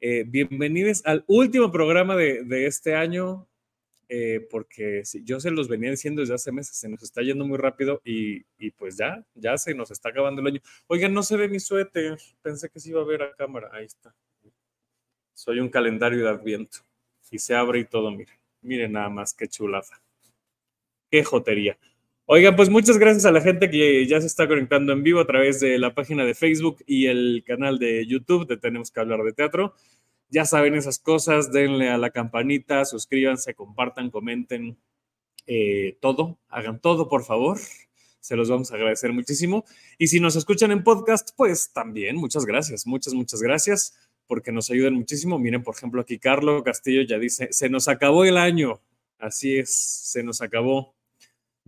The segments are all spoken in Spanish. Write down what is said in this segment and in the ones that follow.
Eh, bienvenidos al último programa de, este año, eh, porque yo se los venía diciendo desde hace meses, se nos está yendo muy rápido y, y, pues ya, ya se nos está acabando el año. Oigan, no se ve mi suéter, pensé que se iba a ver a cámara, ahí está. Soy un calendario de adviento y se abre y todo, miren, miren nada más, qué chulada, qué jotería. Oigan, pues muchas gracias a la gente que ya se está conectando en vivo a través de la página de Facebook y el canal de YouTube de Tenemos que hablar de teatro. Ya saben esas cosas, denle a la campanita, suscríbanse, compartan, comenten, eh, todo, hagan todo, por favor. Se los vamos a agradecer muchísimo. Y si nos escuchan en podcast, pues también, muchas gracias, muchas, muchas gracias, porque nos ayudan muchísimo. Miren, por ejemplo, aquí Carlos Castillo ya dice, se nos acabó el año. Así es, se nos acabó.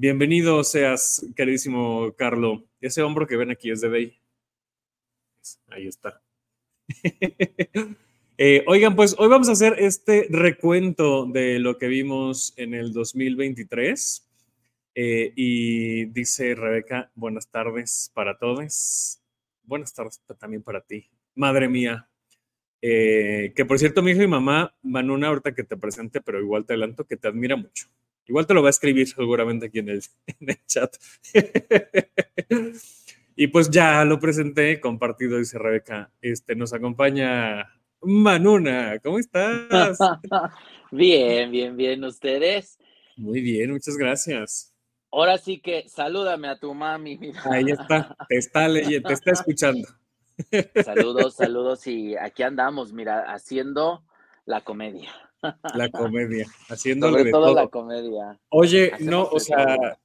Bienvenido seas, queridísimo Carlo. Ese hombro que ven aquí es de Bey. Ahí está. Eh, oigan, pues hoy vamos a hacer este recuento de lo que vimos en el 2023. Eh, y dice Rebeca, buenas tardes para todos. Buenas tardes también para ti. Madre mía. Eh, que por cierto, mi hijo y mamá, Manuna, ahorita que te presente, pero igual te adelanto que te admira mucho. Igual te lo va a escribir seguramente aquí en el, en el chat. y pues ya lo presenté, compartido, dice Rebeca. Este, nos acompaña Manuna, ¿cómo estás? bien, bien, bien. ¿Ustedes? Muy bien, muchas gracias. Ahora sí que salúdame a tu mami. Mira. Ahí está, te está leyendo, te está escuchando. Saludos, saludos y aquí andamos, mira, haciendo la comedia. La comedia, haciendo Sobre de todo, todo. la comedia. Oye, Hacemos no, o sea,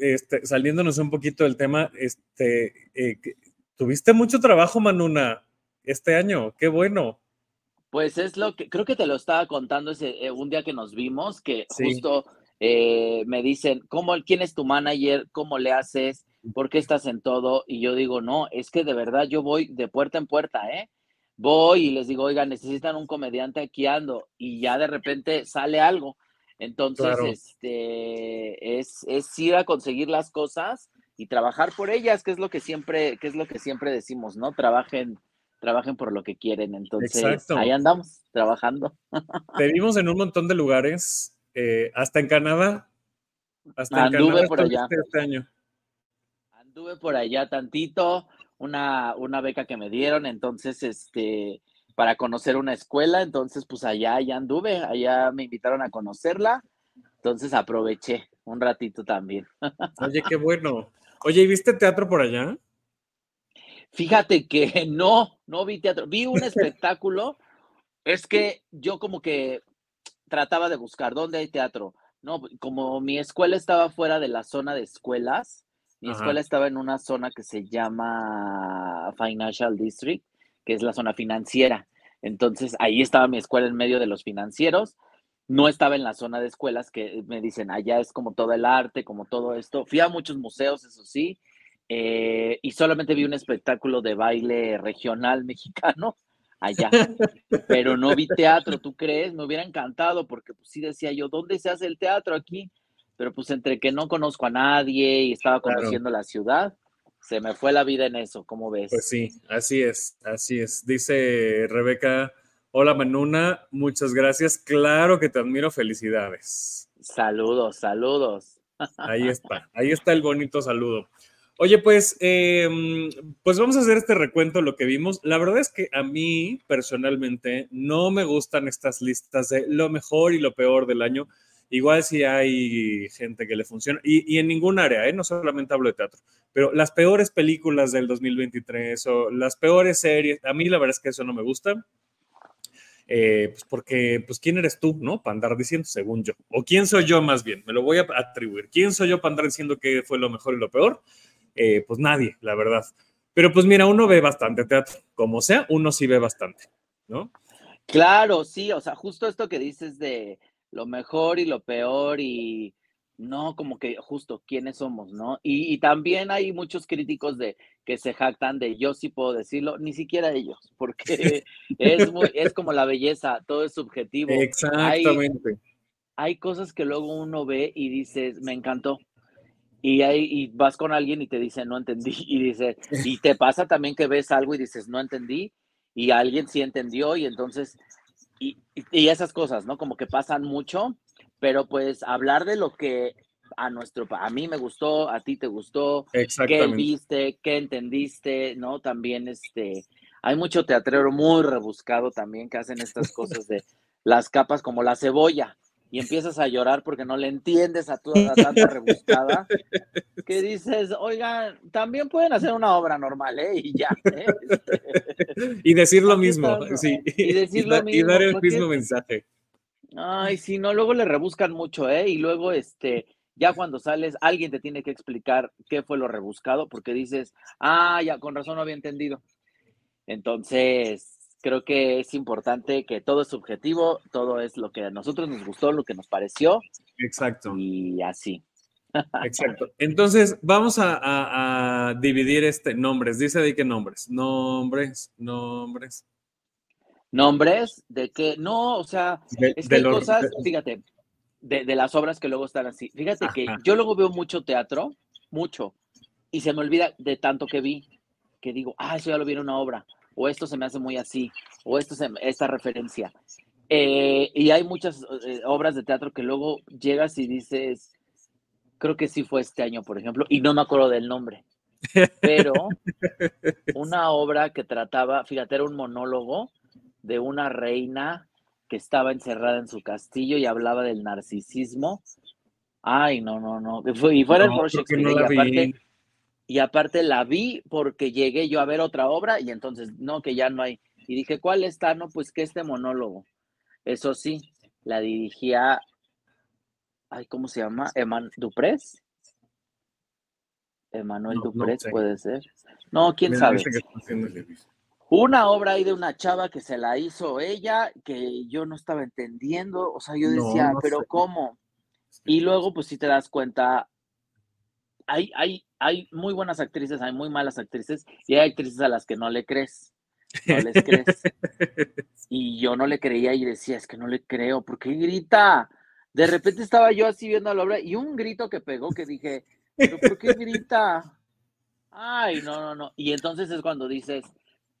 este, saliéndonos un poquito del tema, este, eh, tuviste mucho trabajo, Manuna, este año, qué bueno. Pues es lo que creo que te lo estaba contando ese eh, un día que nos vimos, que Sí. justo eh, me dicen, ¿cómo, ¿quién es tu manager? ¿Cómo le haces? ¿Por qué estás en todo? Y yo digo, no, es que de verdad yo voy de puerta en puerta, ¿eh? Voy y les digo, oiga, necesitan un comediante aquí ando, y ya de repente sale algo. Entonces, Claro. este, es, es ir a conseguir las cosas y trabajar por ellas, que es lo que siempre, que es lo que siempre decimos, ¿no? Trabajen, trabajen por lo que quieren. Entonces, Exacto. ahí andamos, trabajando. Te vimos en un montón de lugares, eh, hasta en Canadá. Hasta en Canadá por allá. este año. Anduve por allá tantito, una, una beca que me dieron, entonces, este, para conocer una escuela, entonces, pues allá, allá anduve, allá me invitaron a conocerla, entonces aproveché un ratito también. Oye, qué bueno. Oye, ¿y viste teatro por allá? Fíjate que no, no vi teatro, vi un espectáculo, es que yo como que trataba de buscar dónde hay teatro, no, como mi escuela estaba fuera de la zona de escuelas, mi Ajá. escuela estaba en una zona que se llama Financial District, que es la zona financiera. Entonces, ahí estaba mi escuela en medio de los financieros. No estaba en la zona de escuelas que me dicen, allá es como todo el arte, como todo esto. Fui a muchos museos, eso sí, eh, y solamente vi un espectáculo de baile regional mexicano allá, pero no vi teatro, ¿tú crees? Me hubiera encantado porque pues sí decía yo, ¿dónde se hace el teatro aquí? Pero pues entre que no conozco a nadie y estaba Claro. conociendo la ciudad, se me fue la vida en eso, ¿cómo ves? Pues sí, así es, así es. Dice Rebeca, hola Manuna, muchas gracias. Claro que te admiro, felicidades. Saludos, saludos. Ahí está, ahí está el bonito saludo. Oye, pues, eh, pues vamos a hacer este recuento de lo que vimos. La verdad es que a mí personalmente no me gustan estas listas de lo mejor y lo peor del año. Igual si hay gente que le funciona, y, y en ningún área, ¿eh? no solamente hablo de teatro, pero las peores películas del 2023 o las peores series, a mí la verdad es que eso no me gusta. Eh, pues porque, pues, ¿quién eres tú, no? Para andar diciendo, según yo. O quién soy yo más bien, me lo voy a atribuir. ¿Quién soy yo para andar diciendo que fue lo mejor y lo peor? Eh, pues nadie, la verdad. Pero pues mira, uno ve bastante teatro, como sea, uno sí ve bastante, ¿no? Claro, sí, o sea, justo esto que dices de lo mejor y lo peor y no, como que justo quiénes somos, ¿no? Y, y, también hay muchos críticos de que se jactan de yo sí puedo decirlo, ni siquiera ellos, porque es muy, es como la belleza, todo es subjetivo. Exactamente. Hay, hay cosas que luego uno ve y dices, me encantó. Y, hay, y vas con alguien y te dice, no entendí. Y dice, y te pasa también que ves algo y dices, no entendí. Y alguien sí entendió y entonces, y, y esas cosas, ¿no? Como que pasan mucho pero pues hablar de lo que a nuestro, a mí me gustó, a ti te gustó, qué viste, qué entendiste, ¿no? También este, hay mucho teatrero muy rebuscado también que hacen estas cosas de las capas como la cebolla y empiezas a llorar porque no le entiendes a toda tanta rebuscada que dices, oigan, también pueden hacer una obra normal, ¿eh? Y ya. ¿eh? y decir lo mismo, sí. Y decir lo mismo. Y dar el mismo mensaje. Ay, sí, no, luego le rebuscan mucho, ¿eh? Y luego, este, ya cuando sales, alguien te tiene que explicar qué fue lo rebuscado, porque dices, ah, ya, con razón no había entendido. Entonces, creo que es importante que todo es subjetivo, todo es lo que a nosotros nos gustó, lo que nos pareció. Exacto. Y así. Exacto. Entonces, vamos a, a dividir este nombres. Dice de qué nombres. Nombres, nombres. ¿Nombres? ¿De qué? No, o sea, es que hay cosas, fíjate, de, las obras que luego están así. Fíjate que yo luego veo mucho teatro, mucho, y se me olvida de tanto que vi, que digo, ah, eso ya lo vi en una obra, o esto se me hace muy así, o esto se, esta referencia. Eh, y hay muchas eh, obras de teatro que luego llegas y dices, creo que sí fue este año, por ejemplo, y no me acuerdo del nombre. Pero una obra que trataba, fíjate, era un monólogo de una reina que estaba encerrada en su castillo y hablaba del narcisismo. Ay, no, no, no. Y fuera el y, aparte, y aparte la vi porque llegué yo a ver otra obra y entonces, no, que ya no hay. Y dije, ¿cuál está? No, pues que este monólogo. Eso sí, la dirigía, ay, ¿cómo se llama? Eman Duprés. Emanuel Duprés puede ser. No, quién sabe una obra ahí de una chava que se la hizo ella, que yo no estaba entendiendo, o sea, yo decía, pero ¿cómo? Y luego, pues si te das cuenta, hay, hay, hay muy buenas actrices, hay muy malas actrices, y hay actrices a las que no le crees, no les crees. y yo no le creía y decía, es que no le creo, ¿por qué grita? De repente estaba yo así viendo la obra y un grito que pegó que dije, ¿pero por qué grita? Ay, no, no, no. Y entonces es cuando dices,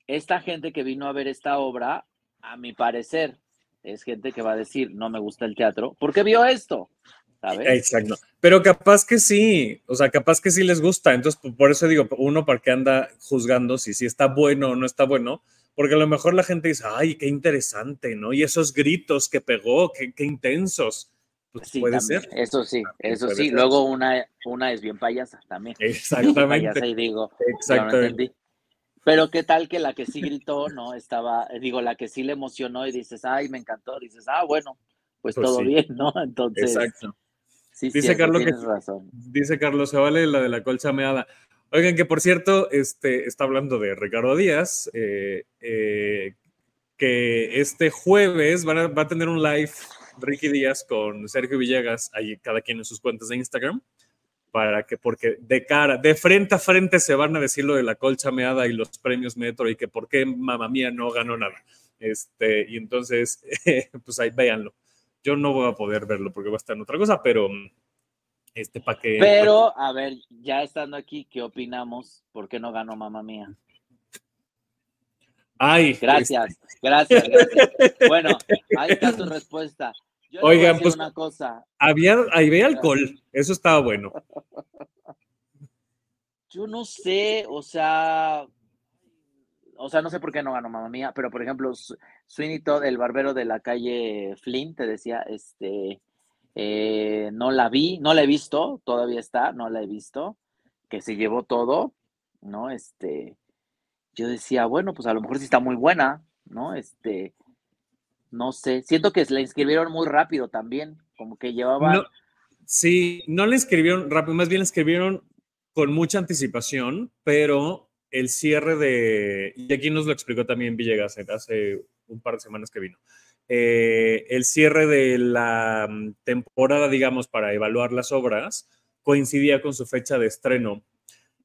esta gente que vino a ver esta obra, a mi parecer, es gente que va a decir, no me gusta el teatro, porque vio esto. ¿Sabes? Exacto. Pero capaz que sí, o sea, capaz que sí les gusta. Entonces, por eso digo, uno para qué anda juzgando si, si está bueno o no está bueno, porque a lo mejor la gente dice, ay, qué interesante, ¿no? Y esos gritos que pegó, qué, qué intensos. Pues puede ser. Eso sí, eso sí. Luego una, una es bien payasa también. Exactamente. y digo, Exactamente. Pero qué tal que la que sí gritó, ¿no? Estaba, digo, la que sí le emocionó y dices, ay, me encantó, dices, ah, bueno, pues, pues todo bien, ¿no? Entonces. Exacto. Sí, dice Carlos tienes razón. Dice Carlos, se vale la de la colcha meada. Oigan, que por cierto, este, está hablando de Ricardo Díaz, eh, eh, que este jueves va a tener un live Ricky Díaz con Sergio Villegas, ahí cada quien en sus cuentas de Instagram para que, porque de cara, de frente a frente se van a decir lo de la colcha meada y los premios Metro y que por qué mamá mía no ganó nada. Este, y entonces, pues ahí véanlo. Yo no voy a poder verlo porque va a estar en otra cosa, pero este, para que. Pero, a ver, ya estando aquí, ¿qué opinamos? ¿Por qué no ganó mamá mía? Ay, gracias, este. gracias, gracias. Bueno, ahí está tu respuesta. Oigan, pues una cosa. Había, había alcohol, eso estaba bueno. Yo no sé, o sea, o sea, no sé por qué no ganó mamá mía, pero por ejemplo, Sweeney Todd, el barbero de la calle Flynn, te decía, este, eh, no la vi, no la he visto, todavía está, no la he visto, que se llevó todo, ¿no? Este, yo decía, bueno, pues a lo mejor sí está muy buena, ¿no? Este, no sé, siento que la inscribieron muy rápido también, como que llevaba... sí, no la inscribieron rápido, más bien la inscribieron con mucha anticipación, pero el cierre de, y aquí nos lo explicó también Villegas hace un par de semanas que vino. Eh, el cierre de la mm, temporada, digamos, para evaluar las obras, coincidía con su fecha de estreno.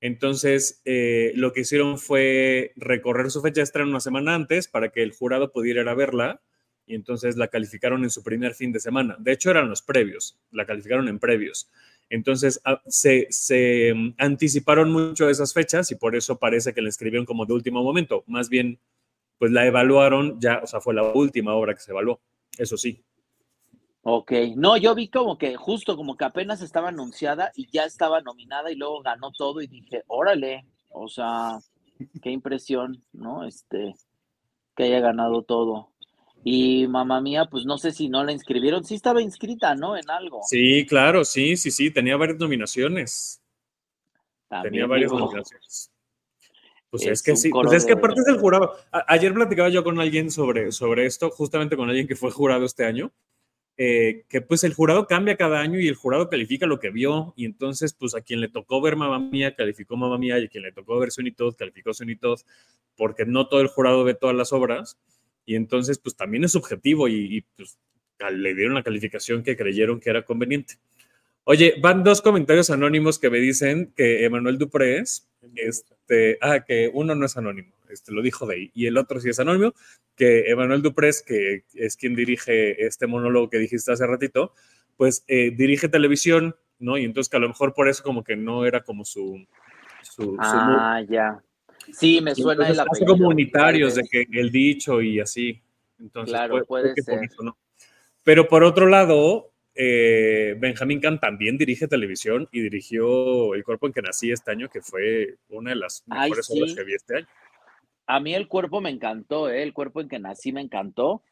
Entonces, eh, lo que hicieron fue recorrer su fecha de estreno una semana antes para que el jurado pudiera verla y entonces la calificaron en su primer fin de semana. De hecho, eran los previos, la calificaron en previos. Entonces, ah, se, se mm, anticiparon mucho esas fechas y por eso parece que la escribieron como de último momento. Más bien, pues la evaluaron ya, o sea, fue la última obra que se evaluó, eso sí. Ok, no, yo vi como que justo como que apenas estaba anunciada y ya estaba nominada y luego ganó todo y dije, órale, o sea, qué impresión, ¿no? Este, que haya ganado todo. Y mamá mía, pues no sé si no la inscribieron, sí estaba inscrita, ¿no? En algo. Sí, claro, sí, sí, sí, tenía varias nominaciones. tenía varias nominaciones. Pues es, que sí, pues es que aparte del jurado. ayer platicaba yo con alguien sobre, sobre esto, justamente con alguien que fue jurado este año, eh, que pues el jurado cambia cada año y el jurado califica lo que vio, y entonces pues a quien le tocó ver Mamá Mía, calificó Mamá Mía, y a quien le tocó ver Todd, calificó Todd, porque no todo el jurado ve todas las obras, y entonces pues también es subjetivo y, y pues le dieron la calificación que creyeron que era conveniente. Oye, van dos comentarios anónimos que me dicen que Emanuel Duprés, este, ah, que uno no es anónimo, este, lo dijo de ahí, y el otro sí es anónimo, que Emanuel Duprés, que es quien dirige este monólogo que dijiste hace ratito, pues eh, dirige televisión, ¿no? Y entonces que a lo mejor por eso como que no era como su... su ah, ya. Sí, me suena el apellido. como unitarios de que el dicho y así. Entonces, claro, puede, ser. Pero por otro lado, eh, Benjamín Kahn también dirige televisión y dirigió El cuerpo en que nací este año, que fue una de las mejores obras que vi este año. A mí el cuerpo me encantó, ¿eh? el cuerpo en que nací me encantó.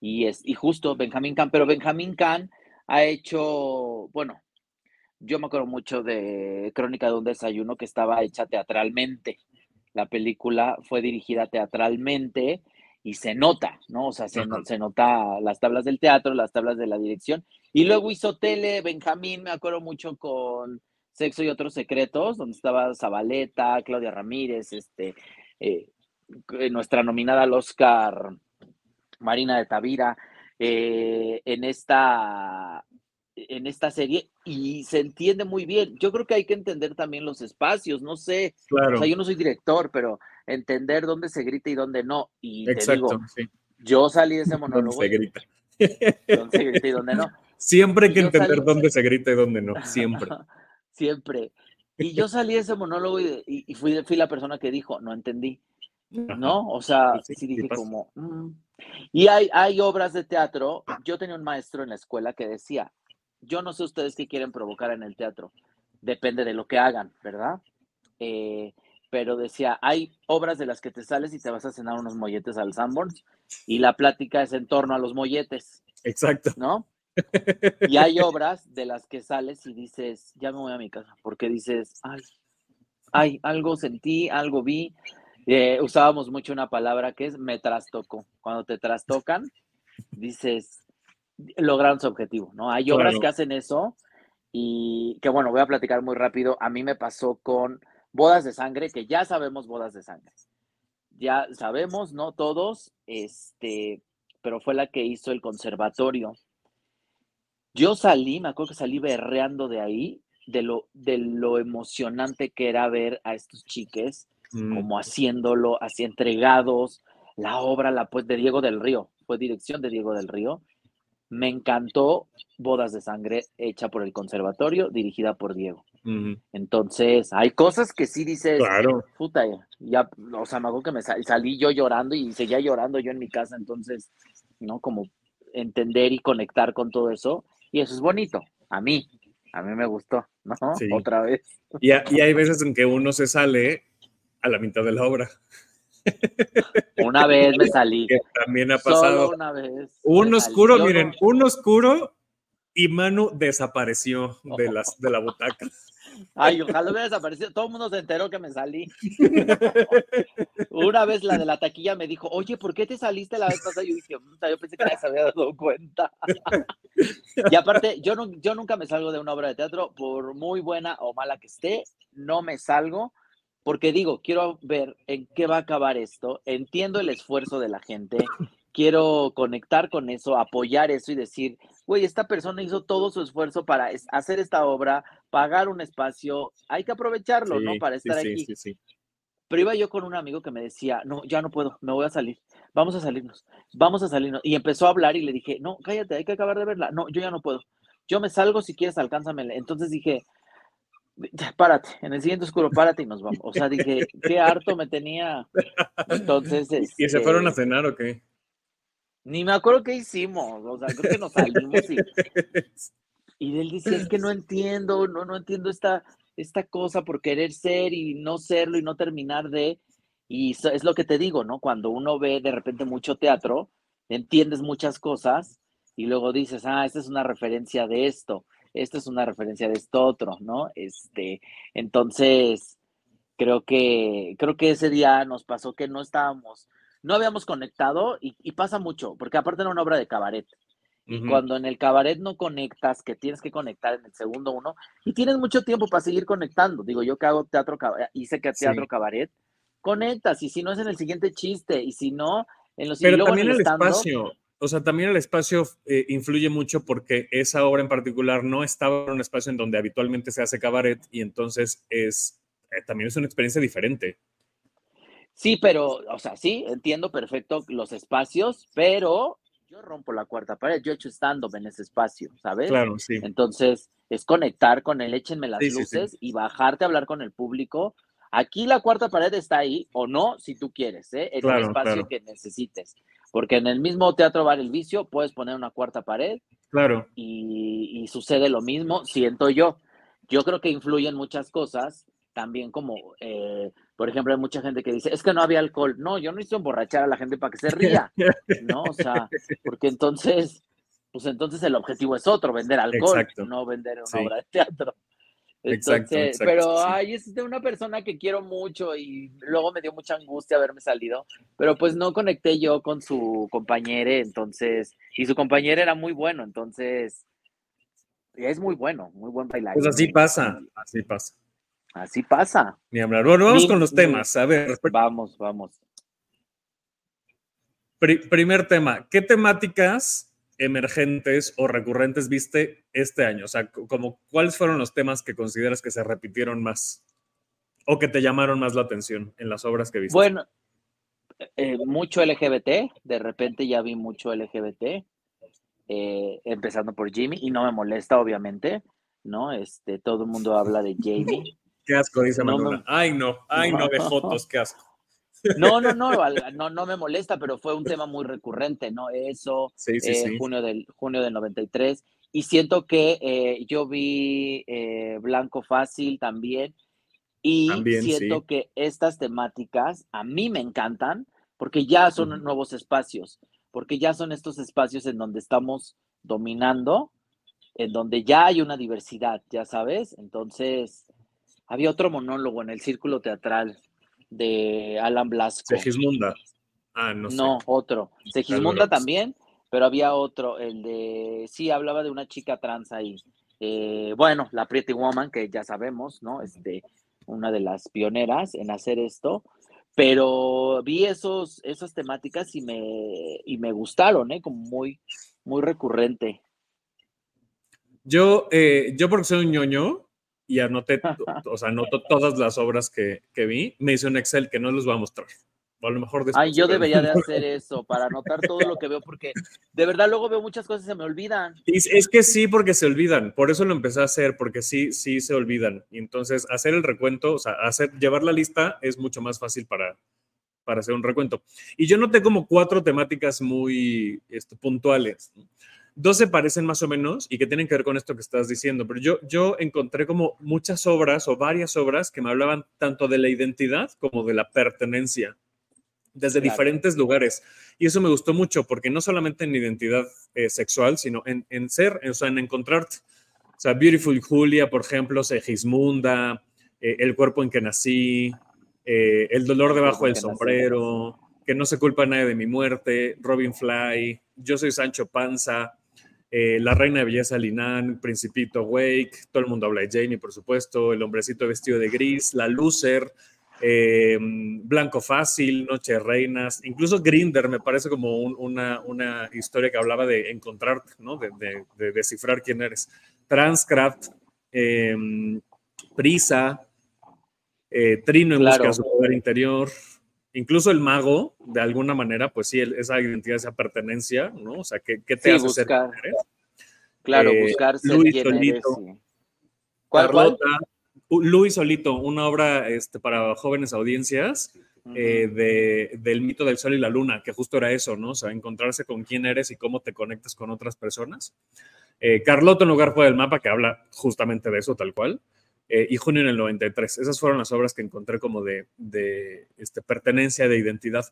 Y, es, y justo Benjamín Kahn, pero Benjamín Kahn ha hecho, bueno, yo me acuerdo mucho de Crónica de un desayuno que estaba hecha teatralmente. La película fue dirigida teatralmente y se nota, ¿no? O sea, se, se, nota las tablas del teatro, las tablas de la dirección. Y luego hizo tele, Benjamín, me acuerdo mucho con Sexo y otros secretos, donde estaba Zabaleta, Claudia Ramírez, este, eh, eh, nuestra nominada al Oscar, Marina de Tavira, eh, en esta en esta serie y se entiende muy bien. Yo creo que hay que entender también los espacios, no sé, claro. o sea, yo no soy director, pero entender dónde se grita y dónde no. Y te digo, yo salí de ese monólogo. ¿Dónde se grita? Dónde se grita y dónde no. Siempre hay que entender dónde se grita y dónde no, siempre. siempre. Y yo salí de ese monólogo y, fui, fui, la persona que dijo, no entendí. ¿No? O sea, sí, dije como... Mm". Y hay, hay obras de teatro. Yo tenía un maestro en la escuela que decía, yo no sé ustedes qué quieren provocar en el teatro, depende de lo que hagan, ¿verdad? Eh, pero decía, hay obras de las que te sales y te vas a cenar unos molletes al Sanborns y la plática es en torno a los molletes. Exacto. ¿No? Y hay obras de las que sales y dices, ya me voy a mi casa, porque dices, ay, ay, algo sentí, algo vi. Eh, usábamos mucho una palabra que es me trastoco. Cuando te trastocan, dices, lograron su objetivo, ¿no? Hay obras que hacen eso y que bueno, voy a platicar muy rápido. A mí me pasó con Bodas de Sangre, que ya sabemos Bodas de Sangre. Ya sabemos, ¿no? Todos, este, pero fue la que hizo el conservatorio. Yo salí, me acuerdo que salí berreando de ahí, de lo, de lo emocionante que era ver a estos chiques mm. como haciéndolo, así entregados. La obra, la pues de Diego del Río, fue dirección de Diego del Río me encantó Bodas de Sangre, hecha por el conservatorio, dirigida por Diego. Entonces, hay cosas que sí dices, claro. puta, ya, o sea, me acuerdo que me salí yo llorando y seguía llorando yo en mi casa, entonces, ¿no? Como entender y conectar con todo eso, y eso es bonito, a mí, a mí me gustó, ¿no? Otra vez. Y, y hay veces en que uno se sale a la mitad de la obra. Una vez me salí. también ha pasado. una vez. Un oscuro, miren, un oscuro y Manu desapareció de, las, de la butaca. Ay, ojalá hubiera desaparecido. Todo el mundo se enteró que me salí. Una vez la de la taquilla me dijo, oye, ¿por qué te saliste la vez pasada? Yo dije, yo pensé que nadie se había dado cuenta. y aparte, yo, no, yo nunca me salgo de una obra de teatro, por muy buena o mala que esté, no me salgo porque digo, quiero ver en qué va a acabar esto, entiendo el esfuerzo de la gente, quiero conectar con eso, apoyar eso y decir, güey, esta persona hizo todo su esfuerzo para hacer esta obra, pagar un espacio, hay que aprovecharlo, ¿no? Para estar sí, aquí. Sí, sí, Pero iba yo con un amigo que me decía, no, ya no puedo, me voy a salir, vamos a salirnos, vamos a salirnos. Y empezó a hablar y le dije, no, cállate, hay que acabar de verla. No, yo ya no puedo. Yo me salgo, si quieres, alcánzame. Entonces dije, párate, en el siguiente oscuro, párate y nos vamos. O sea, dije, qué harto me tenía. Entonces. ¿Y se fueron a este, cenar o qué? Ni me acuerdo qué hicimos. O sea, creo que nos salimos y. Y él dice, es que no entiendo, no, no entiendo esta, esta cosa por querer ser y no serlo y no terminar de. Y es lo que te digo, ¿no? Cuando uno ve de repente mucho teatro, entiendes muchas cosas y luego dices, ah, esta es una referencia de esto, esta es una referencia de esto otro, ¿no? Este, entonces, creo que, creo que ese día nos pasó que no estábamos, no habíamos conectado y, y pasa mucho, porque aparte era una obra de cabaret. Y cuando en el cabaret no conectas, que tienes que conectar en el segundo uno, y tienes mucho tiempo para seguir conectando. Digo, yo que hago teatro, caba- hice que Sí. teatro cabaret, conectas, y si no es en el siguiente chiste, y si no, en los Pero también el espacio, o sea, también el espacio eh, influye mucho porque esa obra en particular no estaba en un espacio en donde habitualmente se hace cabaret y entonces es eh, también es una experiencia diferente. Sí, pero, o sea, sí, entiendo perfecto los espacios, pero yo rompo la cuarta pared, yo he hecho stand-up en ese espacio, ¿sabes? Claro, sí. Entonces, es conectar con él, échenme las Sí, sí, sí. luces y bajarte a hablar con el público. Aquí la cuarta pared está ahí, o no, si tú quieres, ¿eh? en Claro, el espacio claro. que necesites. Porque en el mismo Teatro Bar El Vicio puedes poner una cuarta pared Claro. y, y sucede lo mismo, siento yo. Yo creo que influyen muchas cosas, también como, eh, por ejemplo, hay mucha gente que dice, es que no había alcohol. No, yo no hice emborrachar a la gente para que se ría, ¿no? O sea, porque entonces, pues entonces el objetivo es otro, vender alcohol, Exacto. no vender una Sí. obra de teatro. Entonces, exacto, pero sí. ay, es de una persona que quiero mucho y luego me dio mucha angustia haberme salido, pero pues no conecté yo con su compañero, entonces, y su compañero era muy bueno, entonces, es muy bueno, muy buen bailarín. Pues así pasa, así pasa. Así pasa. Ni hablar. Bueno, vamos Ni- con los ni- temas. A ver, Vamos, vamos. pri- primer tema. ¿Qué temáticas emergentes o recurrentes viste este año? O sea, como, ¿cuáles fueron los temas que consideras que se repitieron más o que te llamaron más la atención en las obras que viste? Bueno, eh, mucho LGBT, de repente ya vi mucho LGBT, eh, empezando por Jimmy, y no me molesta, obviamente, ¿no? Este, todo el mundo habla de Jamie. Qué asco, dice No, Manuela. no. Ay, no, ay, no, de fotos, qué asco. No, no, no, no, no me molesta, pero fue un tema muy recurrente, ¿no? Eso, Sí, sí, eh, sí. junio, del, junio del 93. Y siento que eh, yo vi eh, Blanco Fácil también. Y También, siento que estas temáticas a mí me encantan porque ya son nuevos espacios, porque ya son estos espacios en donde estamos dominando, en donde ya hay una diversidad, ya sabes. Entonces, había otro monólogo en el círculo teatral de Alan Blasco. Segismunda. Ah, no, No, sé. otro. Segismunda también, pero había otro, el de, sí, hablaba de una chica trans ahí. Eh, bueno, la Pretty Woman, que ya sabemos, ¿no? Este, una de las pioneras en hacer esto, pero vi esos, esas temáticas y me, y me gustaron, ¿eh? Como muy, muy recurrente. Yo, eh, yo porque soy un ñoño y anoté, o sea, anoto todas las obras que, que vi, me hice un Excel que no los voy a mostrar. O a lo mejor después. Ay, yo debería de hacer eso para anotar todo lo que veo, porque de verdad luego veo muchas cosas y se me olvidan. Es, es que sí, porque se olvidan. Por eso lo empecé a hacer, porque sí, sí se olvidan. Y entonces, hacer el recuento, o sea, hacer, llevar la lista es mucho más fácil para, para hacer un recuento. Y yo noté como cuatro temáticas muy este, puntuales. Dos se parecen más o menos y que tienen que ver con esto que estás diciendo, pero yo, yo encontré como muchas obras o varias obras que me hablaban tanto de la identidad como de la pertenencia desde Claro. diferentes lugares. Y eso me gustó mucho porque no solamente en identidad eh, sexual, sino en, en ser, o sea, en encontrarte. O sea, Beautiful Julia, por ejemplo, Segismunda, eh, El cuerpo en que nací, eh, El dolor debajo del que nací. sombrero, Que no se culpa nadie de mi muerte, Robin Fly, Yo soy Sancho Panza, eh, La reina de belleza Linan, Principito Wake, todo el mundo habla de Jamie, por supuesto, El hombrecito vestido de gris, La Loser, eh, Blanco Fácil, Noche de Reinas, incluso Grinder me parece como una, una, historia que hablaba de encontrarte, ¿no? De, de, descifrar quién eres. Transcraft, em, Prisa, eh, Trino en busca de su poder interior, incluso el mago, de alguna manera, pues sí, esa identidad, esa pertenencia, ¿no? O sea, ¿qué, qué te hace ser Claro, eh, buscar ser Luis Solito, ¿Cuál, Luis Solito, una obra este, para jóvenes audiencias eh, de, del mito del sol y la luna, que justo era eso, ¿no? O sea, encontrarse con quién eres y cómo te conectas con otras personas. Eh, Carlotto en lugar fue del mapa, que habla justamente de eso, tal cual. Eh, y Junio en el 93. Esas fueron las obras que encontré como de, de este, pertenencia, de identidad.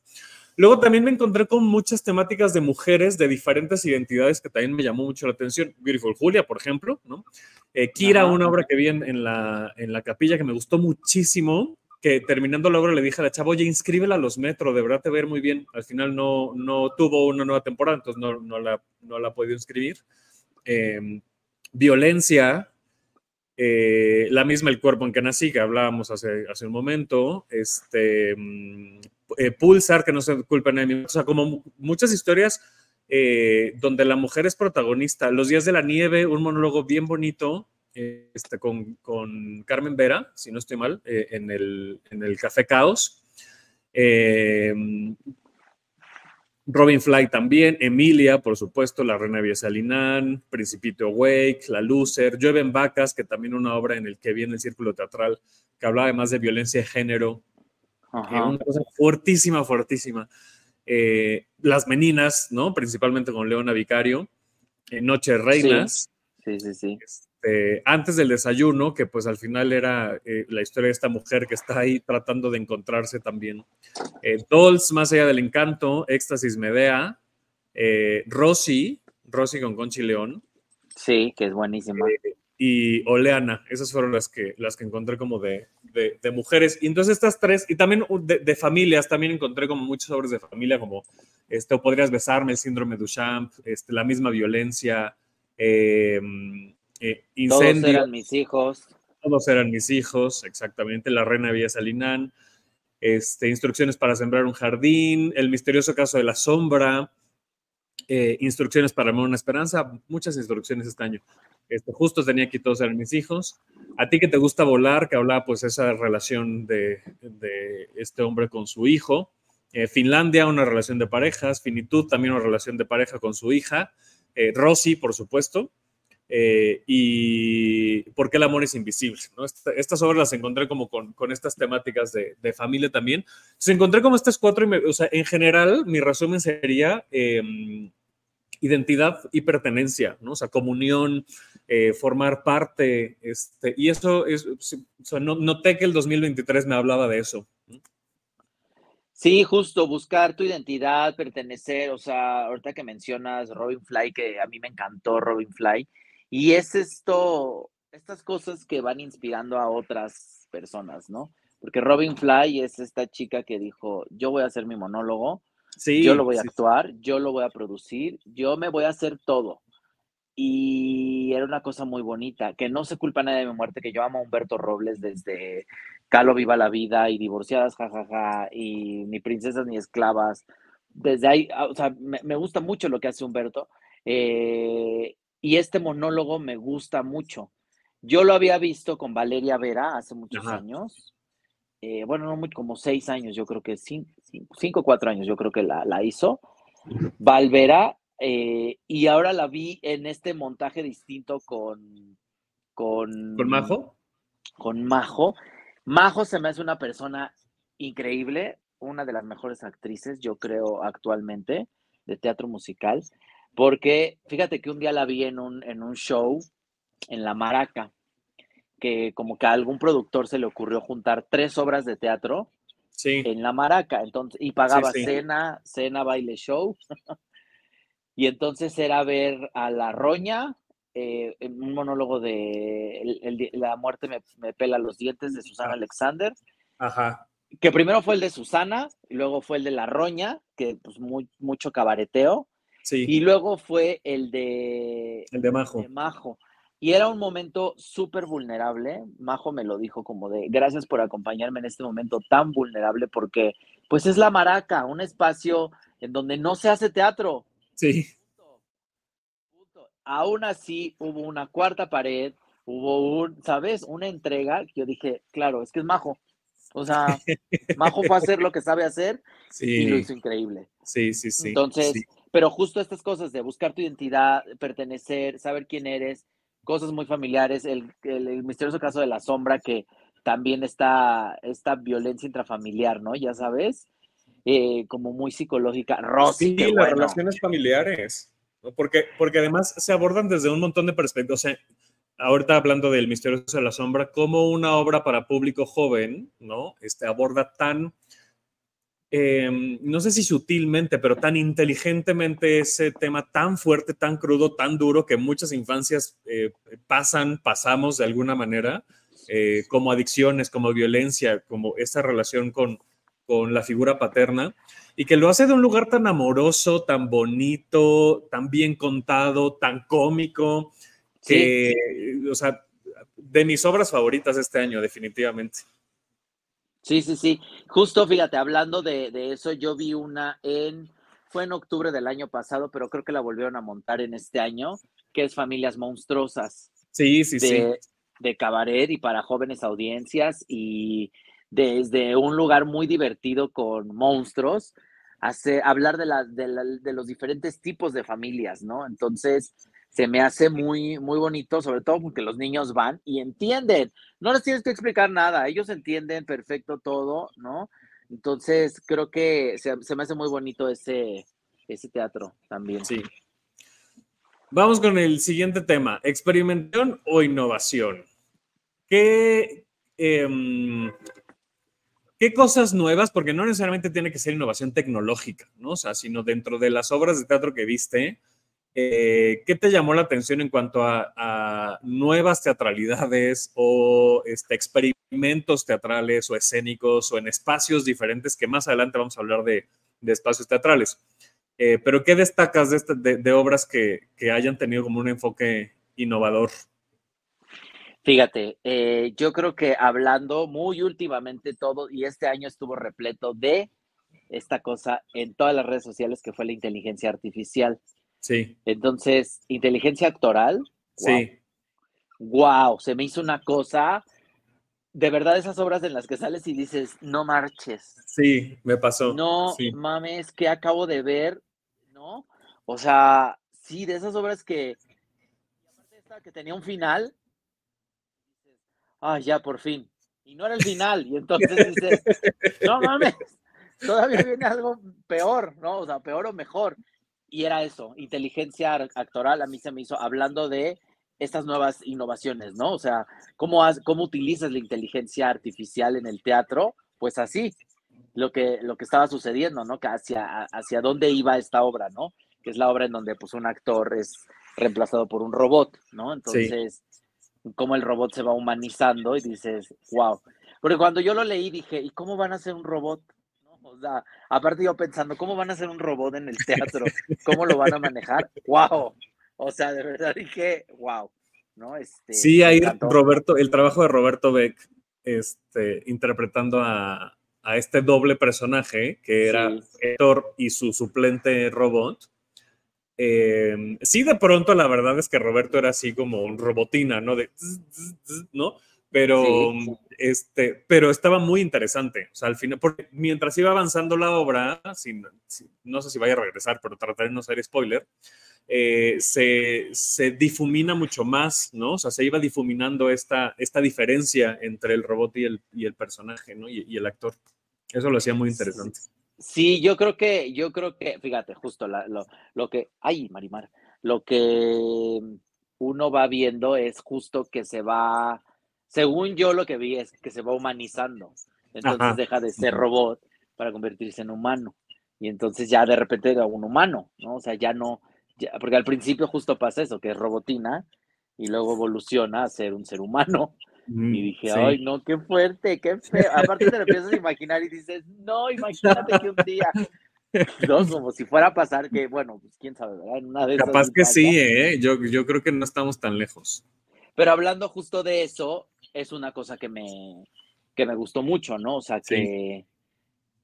Luego también me encontré con muchas temáticas de mujeres de diferentes identidades que también me llamó mucho la atención. Beautiful Julia, por ejemplo, ¿no? Eh, Kira, una obra que vi en, la, en la capilla que me gustó muchísimo, que terminando la obra le dije a la chava, oye, inscríbela a los metros, de verdad te va a ver muy bien. Al final no, no tuvo una nueva temporada, entonces no, no, la, no la he podido inscribir. Em, violencia, eh, la misma El cuerpo en que nací, que hablábamos hace, hace un momento, este, mm, eh, Pulsar, que no se culpa mí, o sea, como muchas historias eh, donde la mujer es protagonista. Los días de la nieve, un monólogo bien bonito este, con, con, Carmen Vera, si no estoy mal, eh, en, el, en, el, Café Caos. Robin Fly también, Emilia, por supuesto, La Reina Viesalinán, Principito Wake, La Loser, Llueven Vacas, que también una obra en el que viene el círculo teatral, que hablaba además de violencia de género, una cosa fuertísima, fuertísima. Eh, las Meninas, ¿no? Principalmente con Leona Vicario, en Noche Reinas. Sí, sí, sí. Este, antes del desayuno, que pues al final era eh, la historia de esta mujer que está ahí tratando de encontrarse también. Eh, Dolls, Más allá del encanto, Éxtasis Medea, Rosy, Rosy con Conchi León. Sí, que es buenísima y Oleana. Esas fueron las que, las que encontré como de, de, mujeres. Y entonces estas tres, y también de, de, familias, también encontré como muchas obras de familia, como este, o Podrías besarme, el síndrome de Duchamp, este, la misma violencia, eh, eh, incendio. Todos eran mis hijos. Todos eran mis hijos, exactamente. La reina Villa Salinán, este, instrucciones para sembrar un jardín, el misterioso caso de la sombra, eh, instrucciones para amar una esperanza, muchas instrucciones este año. Este, justo tenía aquí todos eran mis hijos. A ti que te gusta volar, que hablaba pues esa relación de, este hombre con su hijo. Eh, Finlandia, una relación de parejas. Finitud, también una relación de pareja con su hija. Eh, Rosy, por supuesto. Eh, y por qué el amor es invisible. estas obras las encontré como con, estas temáticas de, familia también. Entonces encontré como estas cuatro, y o sea, en general mi resumen sería em, identidad y pertenencia. O sea, comunión, eh, formar parte, este, y eso es, o sea, no, noté que el 2023 me hablaba de eso. Sí, justo, buscar tu identidad, pertenecer, o sea, ahorita que mencionas Robin Fly, que a mí me encantó Robin Fly, y es esto, estas cosas que van inspirando a otras personas, ¿no? Porque Robin Fly es esta chica que dijo, yo voy a hacer mi monólogo, yo lo voy a actuar, yo lo voy a producir, yo me voy a hacer todo. Y era una cosa muy bonita, que no se culpa nadie de mi muerte, que yo amo a Humberto Robles desde Calo Viva la Vida y Divorciadas, jajaja, y Ni Princesas ni Esclavas. Desde ahí, ah, o sea, me, gusta mucho lo que hace Humberto. Eh, y este monólogo me gusta mucho. Yo lo había visto con Valeria Vera hace muchos años. Eh, bueno, no muy, como seis años, yo creo que cinco, cinco o cuatro años, yo creo que la, la hizo. Valvera, eh, y ahora la vi en este montaje distinto con, con. ¿Con Majo? Con Majo. Majo se me hace una persona increíble, una de las mejores actrices, yo creo, actualmente, de teatro musical, porque fíjate que un día la vi en un, en un show en La Maraca que como que a algún productor se le ocurrió juntar tres obras de teatro en la maraca, entonces, y pagaba cena, cena, baile, show. y entonces era ver a La Roña, eh, un monólogo de La muerte me, pela los dientes de Susana Alexander. Ajá. Que primero fue el de Susana, y luego fue el de La Roña, que pues muy, mucho cabareteo. Sí. Y luego fue el de... El de Majo. De Majo Y era un momento súper vulnerable. Majo me lo dijo como de, gracias por acompañarme en este momento tan vulnerable porque pues es la maraca, un espacio en donde no se hace teatro. Sí. Aún así hubo una cuarta pared, hubo un, ¿sabes? Una entrega que yo dije, claro, es que es Majo. O sea, Majo fue a hacer lo que sabe hacer y lo hizo increíble. Sí, sí, sí. Entonces, pero justo estas cosas de buscar tu identidad, pertenecer, saber quién eres, cosas muy familiares, el, el, misterioso caso de la sombra que también está esta violencia intrafamiliar, ¿no? Ya sabes, eh, como muy psicológica. Rosy, sí, las relaciones familiares, ¿no? porque, porque además se abordan desde un montón de perspectivas. O sea, ahorita hablando del misterioso de la sombra, como una obra para público joven, ¿no? Este, aborda tan Em, no sé si sutilmente, pero tan inteligentemente ese tema tan fuerte, tan crudo, tan duro que muchas infancias eh, pasan, pasamos de alguna manera, eh, como adicciones, como violencia, como esa relación con, con la figura paterna, y que lo hace de un lugar tan amoroso, tan bonito, tan bien contado, tan cómico, que, o sea, de mis obras favoritas este año, definitivamente. Sí, sí, sí. Justo, fíjate, hablando de, eso, yo vi una en, fue en octubre del año pasado, pero creo que la volvieron a montar en este año, que es Familias Monstruosas. Sí, sí, sí. De cabaret y para jóvenes audiencias y desde un lugar muy divertido con monstruos, hace, hablar de, la, de, de los diferentes tipos de familias, ¿no? Entonces, se me hace muy, muy bonito, sobre todo porque los niños van y entienden. No les tienes que explicar nada, ellos entienden perfecto todo, ¿no? Entonces, creo que se, me hace muy bonito ese, ese teatro también. Sí. Vamos con el siguiente tema, experimentación o innovación. ¿Qué, em, ¿Qué cosas nuevas? Porque no necesariamente tiene que ser innovación tecnológica, ¿no? O sea, sino dentro de las obras de teatro que viste, eh, ¿Qué te llamó la atención en cuanto a, nuevas teatralidades o este, experimentos teatrales o escénicos o en espacios diferentes que más adelante vamos a hablar de, espacios teatrales? Eh, pero ¿qué destacas de, este, obras que, hayan tenido como un enfoque innovador? Fíjate, eh, yo creo que hablando muy últimamente todo, y este año estuvo repleto de esta cosa en todas las redes sociales que fue la inteligencia artificial. Sí. Entonces, inteligencia actoral. Sí. Wow, se me hizo una cosa. De verdad, esas obras en las que sales y dices, no marches. Sí, me pasó. No mames, que acabo de ver, ¿no? O sea, sí, de esas obras que. esta que tenía un final. Ah, ya, por fin. Y no era el final. Y entonces dices, no mames, todavía viene algo peor, ¿no? O sea, peor o mejor y era eso, inteligencia actoral, a mí se me hizo hablando de estas nuevas innovaciones, ¿no? O sea, ¿cómo, cómo utilizas la inteligencia artificial en el teatro? Pues así, lo que, lo que estaba sucediendo, ¿no? Que hacia, hacia dónde iba esta obra, ¿no? Que es la obra en donde pues un actor es reemplazado por un robot, ¿no? Entonces, cómo el robot se va humanizando y dices, wow. Porque cuando yo lo leí dije, ¿y cómo van a ser un robot? O sea, aparte yo pensando, ¿cómo van a hacer un robot en el teatro? ¿Cómo lo van a manejar? ¡Wow! O sea, de verdad dije, wow. ¿no? Este, sí, ahí Roberto, el trabajo de Roberto Beck, este, interpretando a, este doble personaje que era Héctor y su suplente robot. Eh, sí, de pronto la verdad es que Roberto era así como un robotina, ¿no? De, ¿no? pero, este, pero estaba muy interesante. O sea, al final, porque mientras iba avanzando la obra, sin, no sé si vaya a regresar, pero trataré de no ser spoiler, eh, se, se, difumina mucho más, ¿no? O sea, se iba difuminando esta, esta diferencia entre el robot y el, y el personaje, ¿no? Y, y, el actor. Eso lo hacía muy interesante. Sí, yo creo que, yo creo que, fíjate, justo lo, lo que, ay, Marimar, lo que uno va viendo es justo que se va según yo lo que vi es que se va humanizando. Entonces deja de ser robot para convertirse en humano. Y entonces ya de repente era un humano, ¿no? O sea, ya no, porque al principio justo pasa eso, que es robotina, y luego evoluciona a ser un ser humano. y mm, dije, ay, no, qué fuerte, qué feo. Aparte te lo empiezas a imaginar y dices, no, imagínate que un día, no, como si fuera a pasar, que bueno, pues quién sabe, ¿verdad? Capaz que sí, ¿eh? Yo, yo creo que no estamos tan lejos. Pero hablando justo de eso, es una cosa que me, que me gustó mucho, ¿no? O sea, que,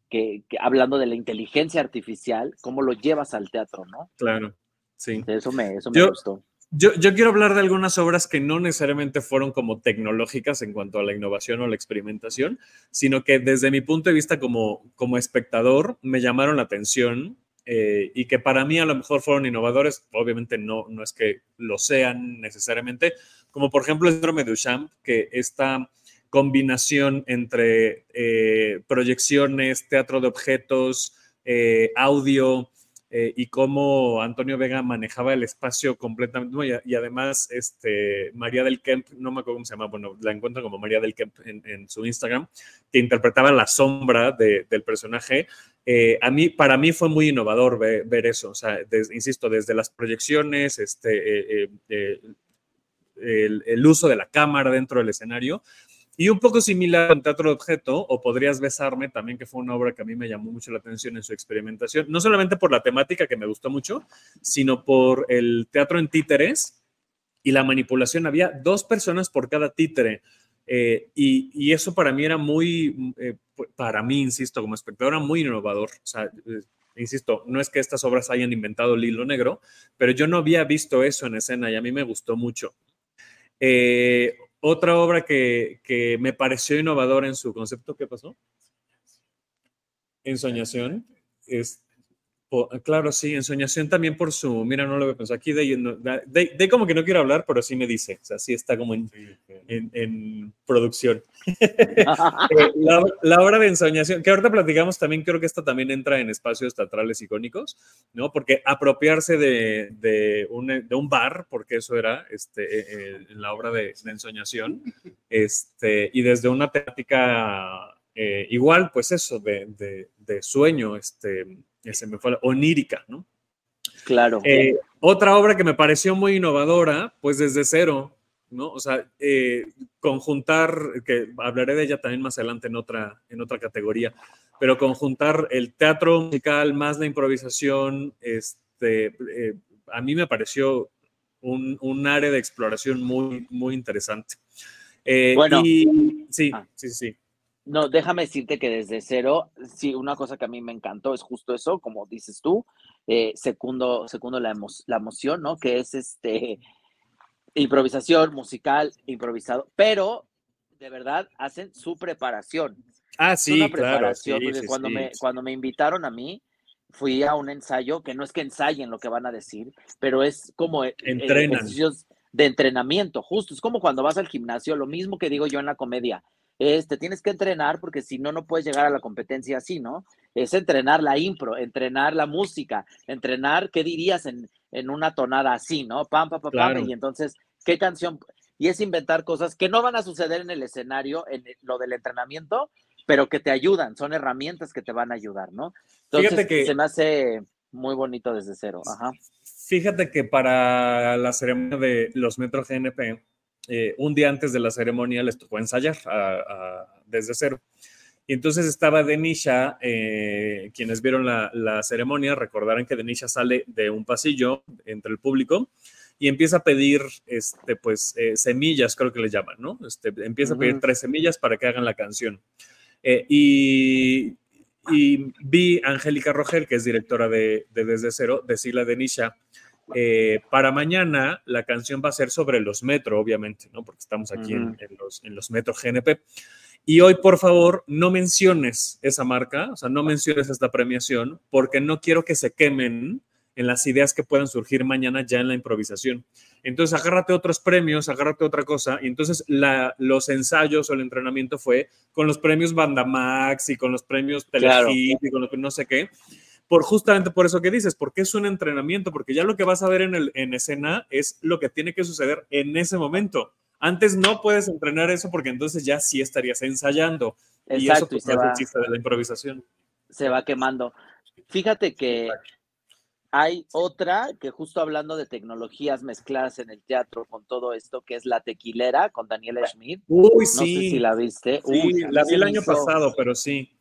que, hablando de la inteligencia artificial, cómo lo llevas al teatro, ¿no? Claro, sí. Eso me, eso me gustó. Yo, yo, quiero hablar de algunas obras que no necesariamente fueron como tecnológicas en cuanto a la innovación o la experimentación, sino que desde mi punto de vista como, como espectador me llamaron la atención eh, y que para mí a lo mejor fueron innovadores, obviamente no, no es que lo sean necesariamente, como por ejemplo el síndrome de Duchamp, que esta combinación entre eh, proyecciones, teatro de objetos, eh, audio, eh, y cómo Antonio Vega manejaba el espacio completamente. y, además, este, María del Kemp, no me acuerdo cómo se llama, bueno, la encuentro como María del Kemp en, su Instagram, que interpretaba la sombra del personaje. Eh, a mí, para mí fue muy innovador ver, eso, o sea, insisto, desde las proyecciones, este, eh, el, uso de la cámara dentro del escenario, y un poco similar en Teatro de Objeto, o Podrías Besarme, también que fue una obra que a mí me llamó mucho la atención en su experimentación, no solamente por la temática que me gustó mucho, sino por el teatro en títeres y la manipulación. Había dos personas por cada títere. Eh, y, eso para mí era muy, eh, para mí, insisto, como espectador, era muy innovador. Eh, insisto, no es que estas obras hayan inventado el hilo negro, pero yo no había visto eso en escena y a mí me gustó mucho. Otra obra que, que, me pareció innovadora en su concepto, ¿qué pasó? Ensoñación. Es, claro, sí, ensoñación también por su, mira, no lo veo pensar aquí, de, de, como que no quiero hablar, pero sí me dice, o sea, sí está como en, en, producción. Eh, la, obra de ensoñación, que ahorita platicamos también, creo que esta también entra en espacios teatrales icónicos, ¿no? Porque apropiarse de, de, un, de un, bar, porque eso era este, eh, eh, en la obra de, ensoñación, este, y desde una temática igual, pues eso, de, sueño, este, se me fue, onírica, ¿no? Claro. Eh, otra obra que me pareció muy innovadora, pues desde cero, ¿no? O sea, eh, conjuntar, que hablaré de ella también más adelante en otra, en otra categoría, pero conjuntar el teatro musical más la improvisación, este, eh, a mí me pareció un, un, área de exploración muy, muy interesante. bueno, sí, ah. sí, sí. No, déjame decirte que desde cero, sí, una cosa que a mí me encantó es justo eso, como dices tú, eh, segundo, segundo la, la emoción, ¿no? Que es este improvisación musical, improvisado, pero de verdad hacen su preparación. Ah, sí, una preparación, claro, cuando, me, cuando me invitaron a mí, fui a un ensayo, que no es que ensayen lo que van a decir, pero es como Entrenan. de entrenamiento, justo, es como cuando vas al gimnasio, lo mismo que digo yo en la comedia, este, tienes que entrenar porque si no, no puedes llegar a la competencia así, ¿no? Es entrenar la impro, entrenar la música, entrenar qué dirías en, en una tonada así, ¿no? Pam, pam, pam, pam, y entonces, ¿qué canción? Y es inventar cosas que no van a suceder en el escenario, en lo del entrenamiento, pero que te ayudan, son herramientas que te van a ayudar, ¿no? Entonces, Fíjate que... se me hace muy bonito desde cero. Ajá. Fíjate que para la ceremonia de los Metro GNP, eh, un día antes de la ceremonia les tocó ensayar desde cero. Y entonces estaba Denisha, eh, quienes vieron la, ceremonia recordarán que Denisha sale de un pasillo entre el público y empieza a pedir, este, pues, eh, semillas, creo que le llaman, ¿no? Este, empieza a pedir tres semillas para que hagan la canción. y, vi a Angélica Rogel, que es directora de, de Desde Cero, decirle a Denisha, eh, para mañana la canción va a ser sobre los metro, obviamente, ¿no? Porque estamos aquí en, los, en los metro GNP. Y hoy, por favor, no menciones esa marca, o sea, no menciones esta premiación, porque no quiero que se quemen en las ideas que puedan surgir mañana ya en la improvisación. Entonces, agárrate otros premios, agárrate otra cosa. Y entonces, los ensayos o el entrenamiento fue con los premios Bandamax y con los premios Telehit y con los no sé qué por justamente por eso que dices, porque es un entrenamiento, porque ya lo que vas a ver en, el, en escena es lo que tiene que suceder en ese momento. Antes no puedes entrenar eso porque entonces ya sí estarías ensayando. y eso pues, es el chiste de la improvisación. Se va quemando. Fíjate que hay otra que justo hablando de tecnologías mezcladas en el teatro con todo esto, que es La Tequilera con Daniela Schmidt. Uy, sí. No sé si la viste. Sí, la vi el año pasado, pero sí.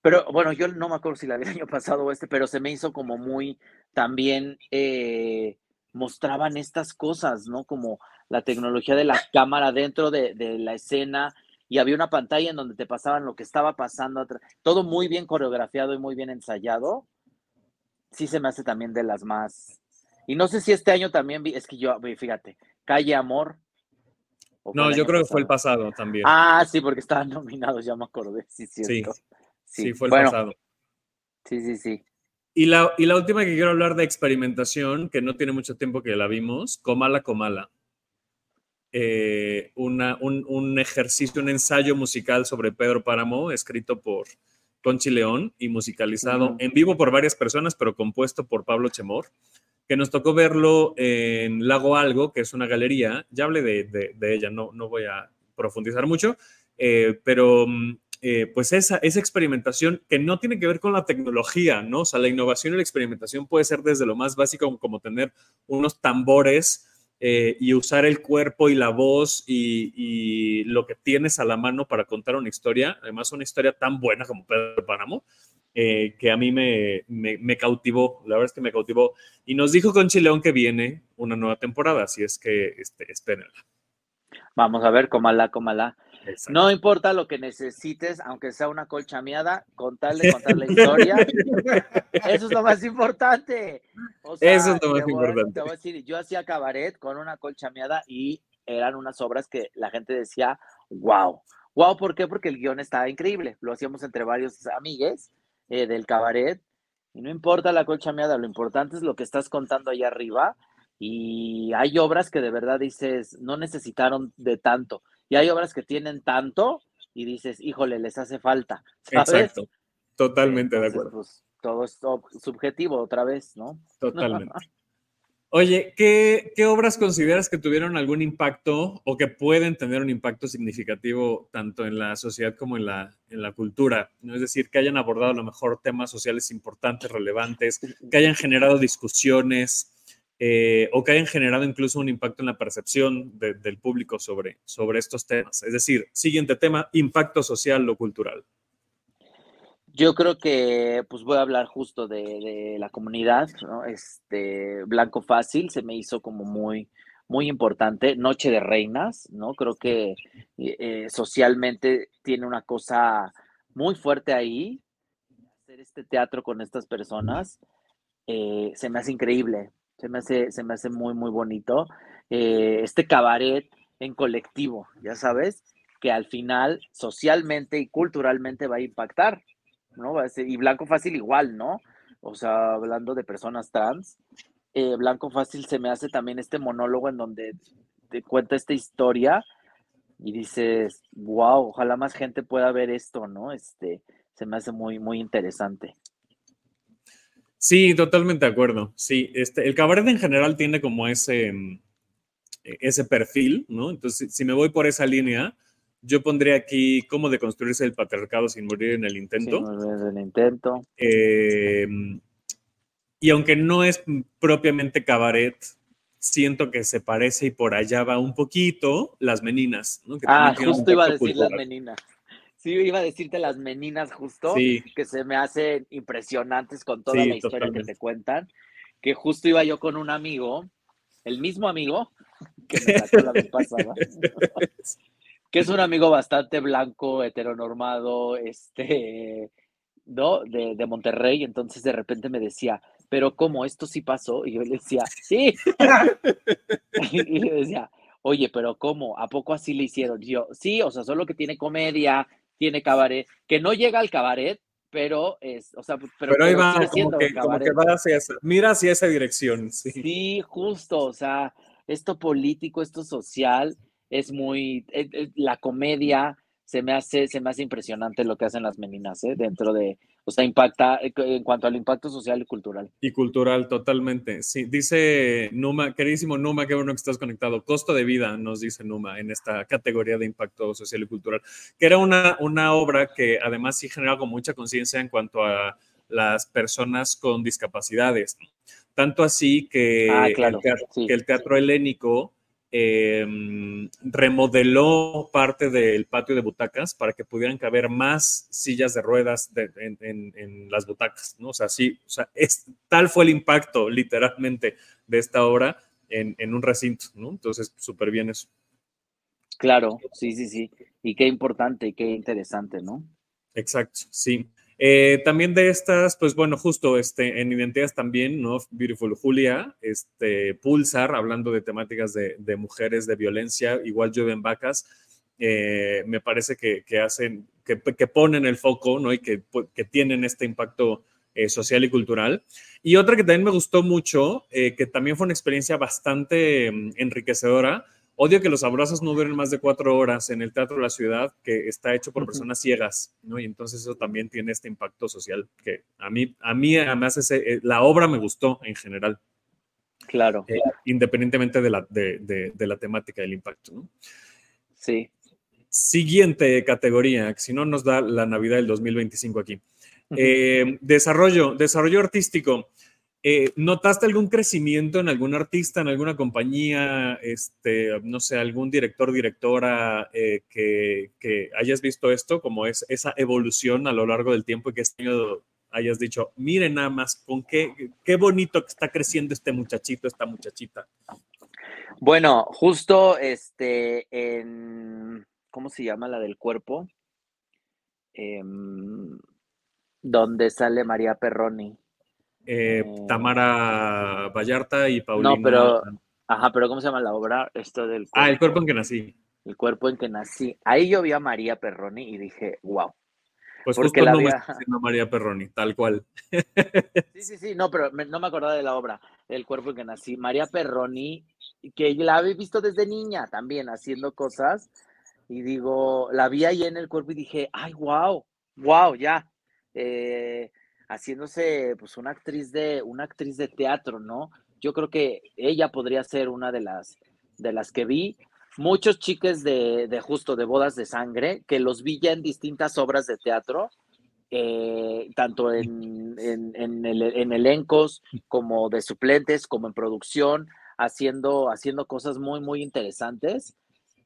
Pero bueno, yo no me acuerdo si la vi el año pasado o este, pero se me hizo como muy también eh, mostraban estas cosas, ¿no? Como la tecnología de la cámara dentro de, la escena y había una pantalla en donde te pasaban lo que estaba pasando, todo muy bien coreografiado y muy bien ensayado. Sí se me hace también de las más. Y no sé si este año también vi, es que yo, fíjate, Calle Amor. No, yo creo que fue el pasado también. Ah, sí, porque estaban nominados, ya me acordé, sí, cierto. Sí, sí, fue el pasado. Sí, sí, sí. Y la, y la última que quiero hablar de experimentación, que no tiene mucho tiempo que la vimos, Comala Comala. Eh, una, un, ejercicio, un ensayo musical sobre Pedro Páramo, escrito por Conchi León y musicalizado en vivo por varias personas, pero compuesto por Pablo Chemor, que nos tocó verlo en Lago Algo, que es una galería. Ya hablé de, ella, no, no voy a profundizar mucho, eh, pero mm, eh, pues esa, esa experimentación que no tiene que ver con la tecnología, ¿no? O sea, la innovación y la experimentación puede ser desde lo más básico como tener unos tambores eh, y usar el cuerpo y la voz y, lo que tienes a la mano para contar una historia, además una historia tan buena como Pedro Páramo, eh, que a mí me, cautivó, la verdad es que me cautivó. Y nos dijo con Chileón que viene una nueva temporada, así es que este, espérenla. Vamos a ver, cómala, No importa lo que necesites, aunque sea una colcha miada, contarle, contar la historia. Eso es lo más importante. Eso es lo más importante. Te voy a decir, yo hacía cabaret con una colcha miada y eran unas obras que la gente decía, wow. Wow, ¿por qué? Porque el guion estaba increíble. Lo hacíamos entre varios amigues eh, del cabaret. Y no importa la colcha miada, lo importante es lo que estás contando ahí arriba. Y hay obras que de verdad dices, no necesitaron de tanto y hay obras que tienen tanto y dices, híjole, les hace falta. Exacto, totalmente de acuerdo. Pues, todo es subjetivo otra vez, ¿no? Totalmente. Oye, ¿qué, obras consideras que tuvieron algún impacto o que pueden tener un impacto significativo tanto en la sociedad como en la, en la cultura? ¿no? Es decir, que hayan abordado a lo mejor temas sociales importantes, relevantes, que hayan generado discusiones, eh, o que hayan generado incluso un impacto en la percepción del público sobre, sobre estos temas. Es decir, siguiente tema, impacto social o cultural. Yo creo que pues voy a hablar justo de, la comunidad, ¿no? Este Blanco Fácil se me hizo como muy, muy importante. Noche de Reinas, ¿no? Creo que eh, socialmente tiene una cosa muy fuerte ahí. Hacer este teatro con estas personas eh, se me hace increíble. Se me hace, se me hace muy, muy bonito. Eh, este cabaret en colectivo, ya sabes, que al final socialmente y culturalmente va a impactar, ¿no? Va a ser, y Blanco Fácil igual, ¿no? O sea, hablando de personas trans, eh, Blanco Fácil se me hace también este monólogo en donde te cuenta esta historia y dices, wow, ojalá más gente pueda ver esto, ¿no? Este, se me hace muy, muy interesante. Sí, totalmente de acuerdo. Sí, este, el cabaret en general tiene como ese, mm, e, ese perfil, ¿no? Entonces, si me voy por esa línea, yo pondría aquí cómo deconstruirse el patriarcado sin morir en el intento. Sin morir en el intento. Em, y aunque no es propiamente cabaret, siento que se parece y por allá va un poquito las meninas. ¿no? ah, justo iba a decir las meninas. Sí, iba a decirte las meninas justo, que se me hacen impresionantes con toda la historia que te cuentan, que justo iba yo con un amigo, el mismo amigo que me sacó la vez pasada, que es un amigo bastante blanco, heteronormado, este, ¿no? De, de Monterrey, entonces de repente me decía, pero ¿cómo? ¿Esto sí pasó? Y yo le decía, sí. y le decía, oye, pero ¿cómo? ¿A poco así le hicieron? yo, sí, o sea, solo que tiene comedia, tiene cabaret, que no llega al cabaret, pero es, o sea, pero, pero ahí va, como que, como que, va hacia esa, mira hacia esa dirección. Sí. sí, justo, o sea, esto político, esto social, es muy, eh, eh, la comedia, se me hace, se me hace impresionante lo que hacen las meninas, ¿eh? dentro de, o sea, impacta eh, en cuanto al impacto social y cultural. Y cultural, totalmente. Sí, dice Numa, queridísimo Numa, qué bueno que estás conectado. Costo de vida, nos dice Numa, en esta categoría de impacto social y cultural, que era una, una obra que además sí generaba con mucha conciencia en cuanto a las personas con discapacidades. Tanto así que, ah, el, teatro, que el teatro helénico em, remodeló parte del patio de butacas para que pudieran caber más sillas de ruedas en, las butacas, ¿no? O sea, sí, o sea, es, tal fue el impacto literalmente de esta obra en, en un recinto, ¿no? Entonces, súper bien eso. Claro, sí, sí, sí. Y qué importante y qué interesante, ¿no? Exacto, sí. Eh, también de estas, pues bueno, justo este, en Identidades también, ¿no? Beautiful Julia, este, Pulsar, hablando de temáticas de, mujeres, de violencia, igual llueven vacas, eh, me parece que, hacen, que, ponen el foco, ¿no? Y que, que tienen este impacto eh, social y cultural. Y otra que también me gustó mucho, que también fue una experiencia bastante mm, enriquecedora, Odio que los abrazos no duren más de cuatro horas en el Teatro de la Ciudad, que está hecho por personas ciegas, ¿no? Y entonces eso también tiene este impacto social que a mí, a mí además ese, eh, la obra me gustó en general. Claro. Eh, independientemente de la, de, la temática del impacto, ¿no? Sí. Siguiente categoría, si no nos da la Navidad del 2025 aquí. Eh, desarrollo, desarrollo artístico. Eh, ¿Notaste algún crecimiento en algún artista, en alguna compañía, este, no sé, algún director, directora eh, que, hayas visto esto, como es esa evolución a lo largo del tiempo y que este hayas dicho, miren nada más, con qué, qué bonito que está creciendo este muchachito, esta muchachita? Bueno, justo este, en, ¿cómo se llama la del cuerpo? Em, donde sale María Perroni. Eh, oh. Tamara Vallarta y Paulina. No, pero, ajá, pero ¿cómo se llama la obra? Esto del Ah, el cuerpo en que nací. El cuerpo en que nací. Ahí yo vi a María Perroni y dije, wow. Pues Porque la no había... María Perroni, tal cual. Sí, sí, sí, no, pero no me acordaba de la obra, El cuerpo en que nací. María Perroni, que la había visto desde niña también haciendo cosas, y digo, la vi ahí en el cuerpo y dije, ay, wow, wow, ya. Eh, haciéndose pues una actriz de una actriz de teatro, ¿no? Yo creo que ella podría ser una de las de las que vi. Muchos chiques de, justo de bodas de sangre que los vi ya en distintas obras de teatro, eh, tanto en, en, elencos como de suplentes, como en producción, haciendo, haciendo cosas muy, muy interesantes.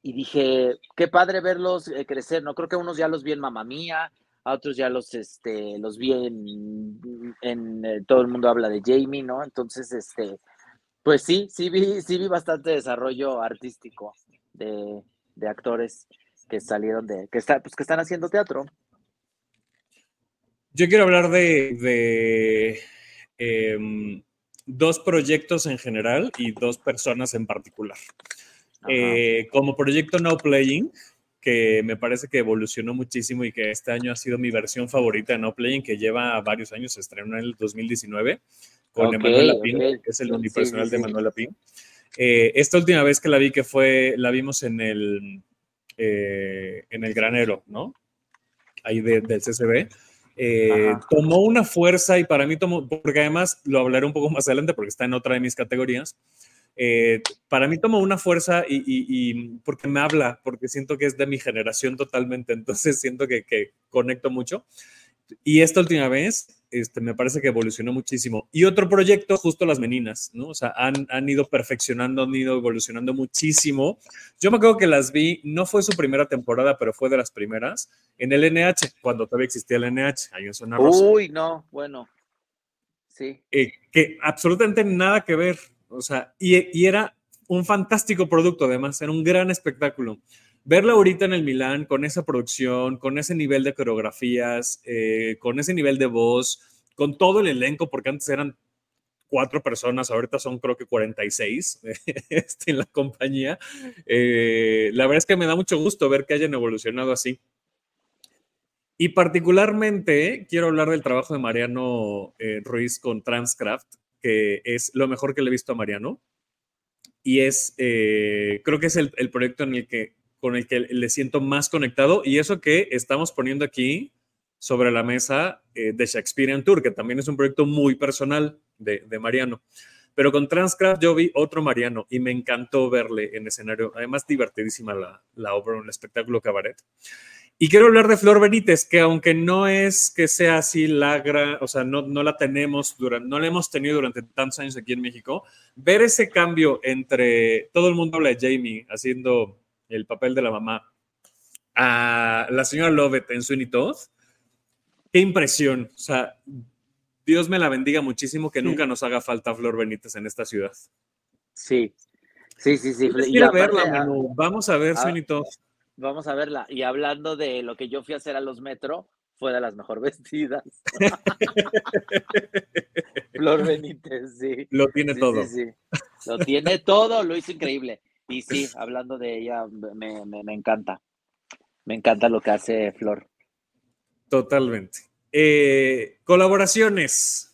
Y dije, qué padre verlos eh, crecer, ¿no? Creo que unos ya los vi en Mamá Mía, a otros ya los, este, los vi en, eh, todo el mundo habla de Jamie, ¿no? Entonces, este, pues sí, sí vi, sí vi bastante desarrollo artístico de, actores que salieron de, que, está, pues, que están haciendo teatro. Yo quiero hablar de, em, dos proyectos en general y dos personas en particular. Eh, como proyecto No Playing, que me parece que evolucionó muchísimo y que este año ha sido mi versión favorita de No Playing, que lleva varios años, se estrenó en el 2019 con Emanuel Lapín, que es el unipersonal de Emanuel Lapín. Eh, esta última vez que la vi, que fue, la vimos en el, eh, en el granero, ¿no? Ahí del CCB. Eh, tomó una fuerza y para mí tomó, porque además lo hablaré un poco más adelante porque está en otra de mis categorías, eh, para mí toma una fuerza y, porque me habla, porque siento que es de mi generación totalmente, entonces siento que, conecto mucho. Y esta última vez, este, me parece que evolucionó muchísimo. Y otro proyecto, justo las meninas, ¿no? O sea, han, han, ido perfeccionando, han ido evolucionando muchísimo. Yo me acuerdo que las vi, no fue su primera temporada, pero fue de las primeras, en el NH, cuando todavía existía el NH, ahí en Zona Rosa. Uy, no, bueno, sí. Eh, que absolutamente nada que ver, o sea, y, era un fantástico producto, además, era un gran espectáculo. Verla ahorita en el Milán con esa producción, con ese nivel de coreografías, eh, con ese nivel de voz, con todo el elenco, porque antes eran cuatro personas, ahorita son creo que 46 este, en la compañía. Eh, la verdad es que me da mucho gusto ver que hayan evolucionado así. Y particularmente quiero hablar del trabajo de Mariano eh, Ruiz con Transcraft, que es lo mejor que le he visto a Mariano. Y es, eh, creo que es el, proyecto en el que, con el que le siento más conectado. Y eso que estamos poniendo aquí sobre la mesa eh, de Shakespearean Tour, que también es un proyecto muy personal de, Mariano. Pero con Transcraft yo vi otro Mariano y me encantó verle en escenario. Además, divertidísima la, la obra, un espectáculo cabaret. Y quiero hablar de Flor Benítez, que aunque no es que sea así la gran, o sea, no, no la tenemos durante, no la hemos tenido durante tantos años aquí en México, ver ese cambio entre todo el mundo habla de Jamie haciendo el papel de la mamá a la señora Lovett en Sweeney Todd, qué impresión. O sea, Dios me la bendiga muchísimo que nunca nos haga falta Flor Benítez en esta ciudad. Sí, sí, sí, sí. Quiero verla, Manu. Vamos a ver Sweeney Todd. Vamos a verla. Y hablando de lo que yo fui a hacer a los Metro, fue de las mejor vestidas. Flor Benítez, sí. Lo tiene todo. Sí, sí. Lo tiene todo, lo hizo increíble. Y sí, hablando de ella, me, me, me encanta. Me encanta lo que hace Flor. Totalmente. Eh, colaboraciones.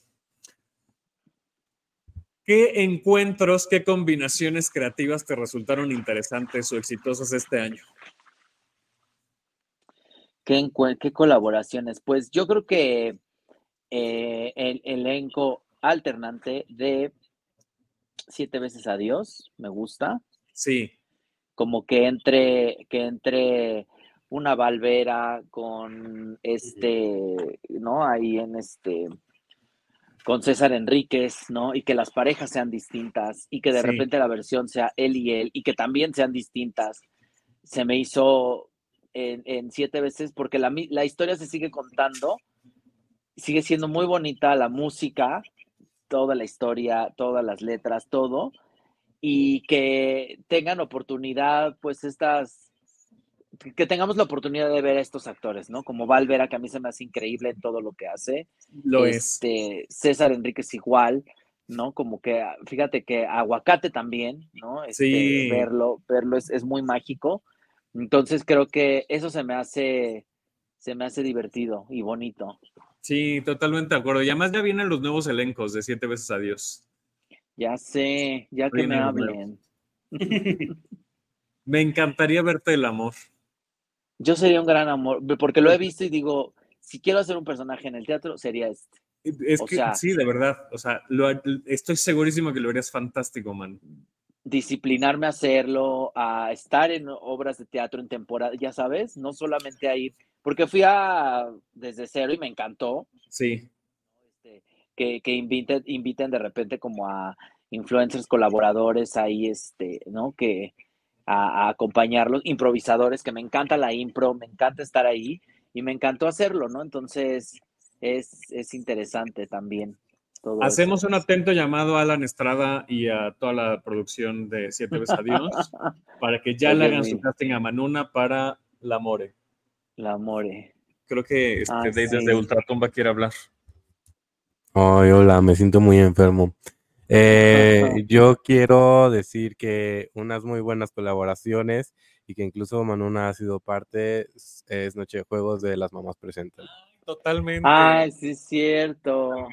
¿Qué encuentros, qué combinaciones creativas te resultaron interesantes o exitosas este año? ¿Qué, qué colaboraciones? Pues yo creo que eh, el elenco alternante de Siete veces adiós, me gusta. Sí. Como que entre, que entre una Valvera con este, ¿no? Ahí en este, con César Enríquez, ¿no? Y que las parejas sean distintas y que de sí. repente la versión sea él y él y que también sean distintas. Se me hizo en, en siete veces porque la, la, historia se sigue contando, sigue siendo muy bonita la música, toda la historia, todas las letras, todo, y que tengan oportunidad, pues estas que tengamos la oportunidad de ver a estos actores, ¿no? Como Valvera, que a mí se me hace increíble todo lo que hace. Lo este, es. César Enríquez igual, ¿no? Como que, fíjate que Aguacate también, ¿no? Este, sí. Verlo, verlo es, es, muy mágico. Entonces creo que eso se me hace, se me hace divertido y bonito. Sí, totalmente de acuerdo. Y además ya vienen los nuevos elencos de Siete veces Adiós. Ya sé, ya que me hablen. me encantaría verte el amor. Yo sería un gran amor, porque lo he visto y digo, si quiero hacer un personaje en el teatro, sería este. Es o que sea, sí, de verdad. O sea, lo, estoy segurísimo que lo harías fantástico, man. Disciplinarme a hacerlo, a estar en obras de teatro en temporada, ya sabes, no solamente a ir, porque fui a desde cero y me encantó. Sí. Este, que, que inviten, inviten de repente como a influencers colaboradores ahí, este, ¿no? Que, a, a, acompañarlos, improvisadores, que me encanta la impro, me encanta estar ahí y me encantó hacerlo, ¿no? Entonces es, es interesante también. Todo Hacemos eso. un atento llamado a Alan Estrada y a toda la producción de Siete veces Adiós para que ya le hagan su casting a Manuna para La More. La More. Creo que este, ah, desde sí. Ultratumba quiere hablar. Ay, hola, me siento muy enfermo. Eh, yo quiero decir que unas muy buenas colaboraciones y que incluso Manuna ha sido parte es Noche de Juegos de las Mamás Presentan. Totalmente. Ay, sí, es cierto.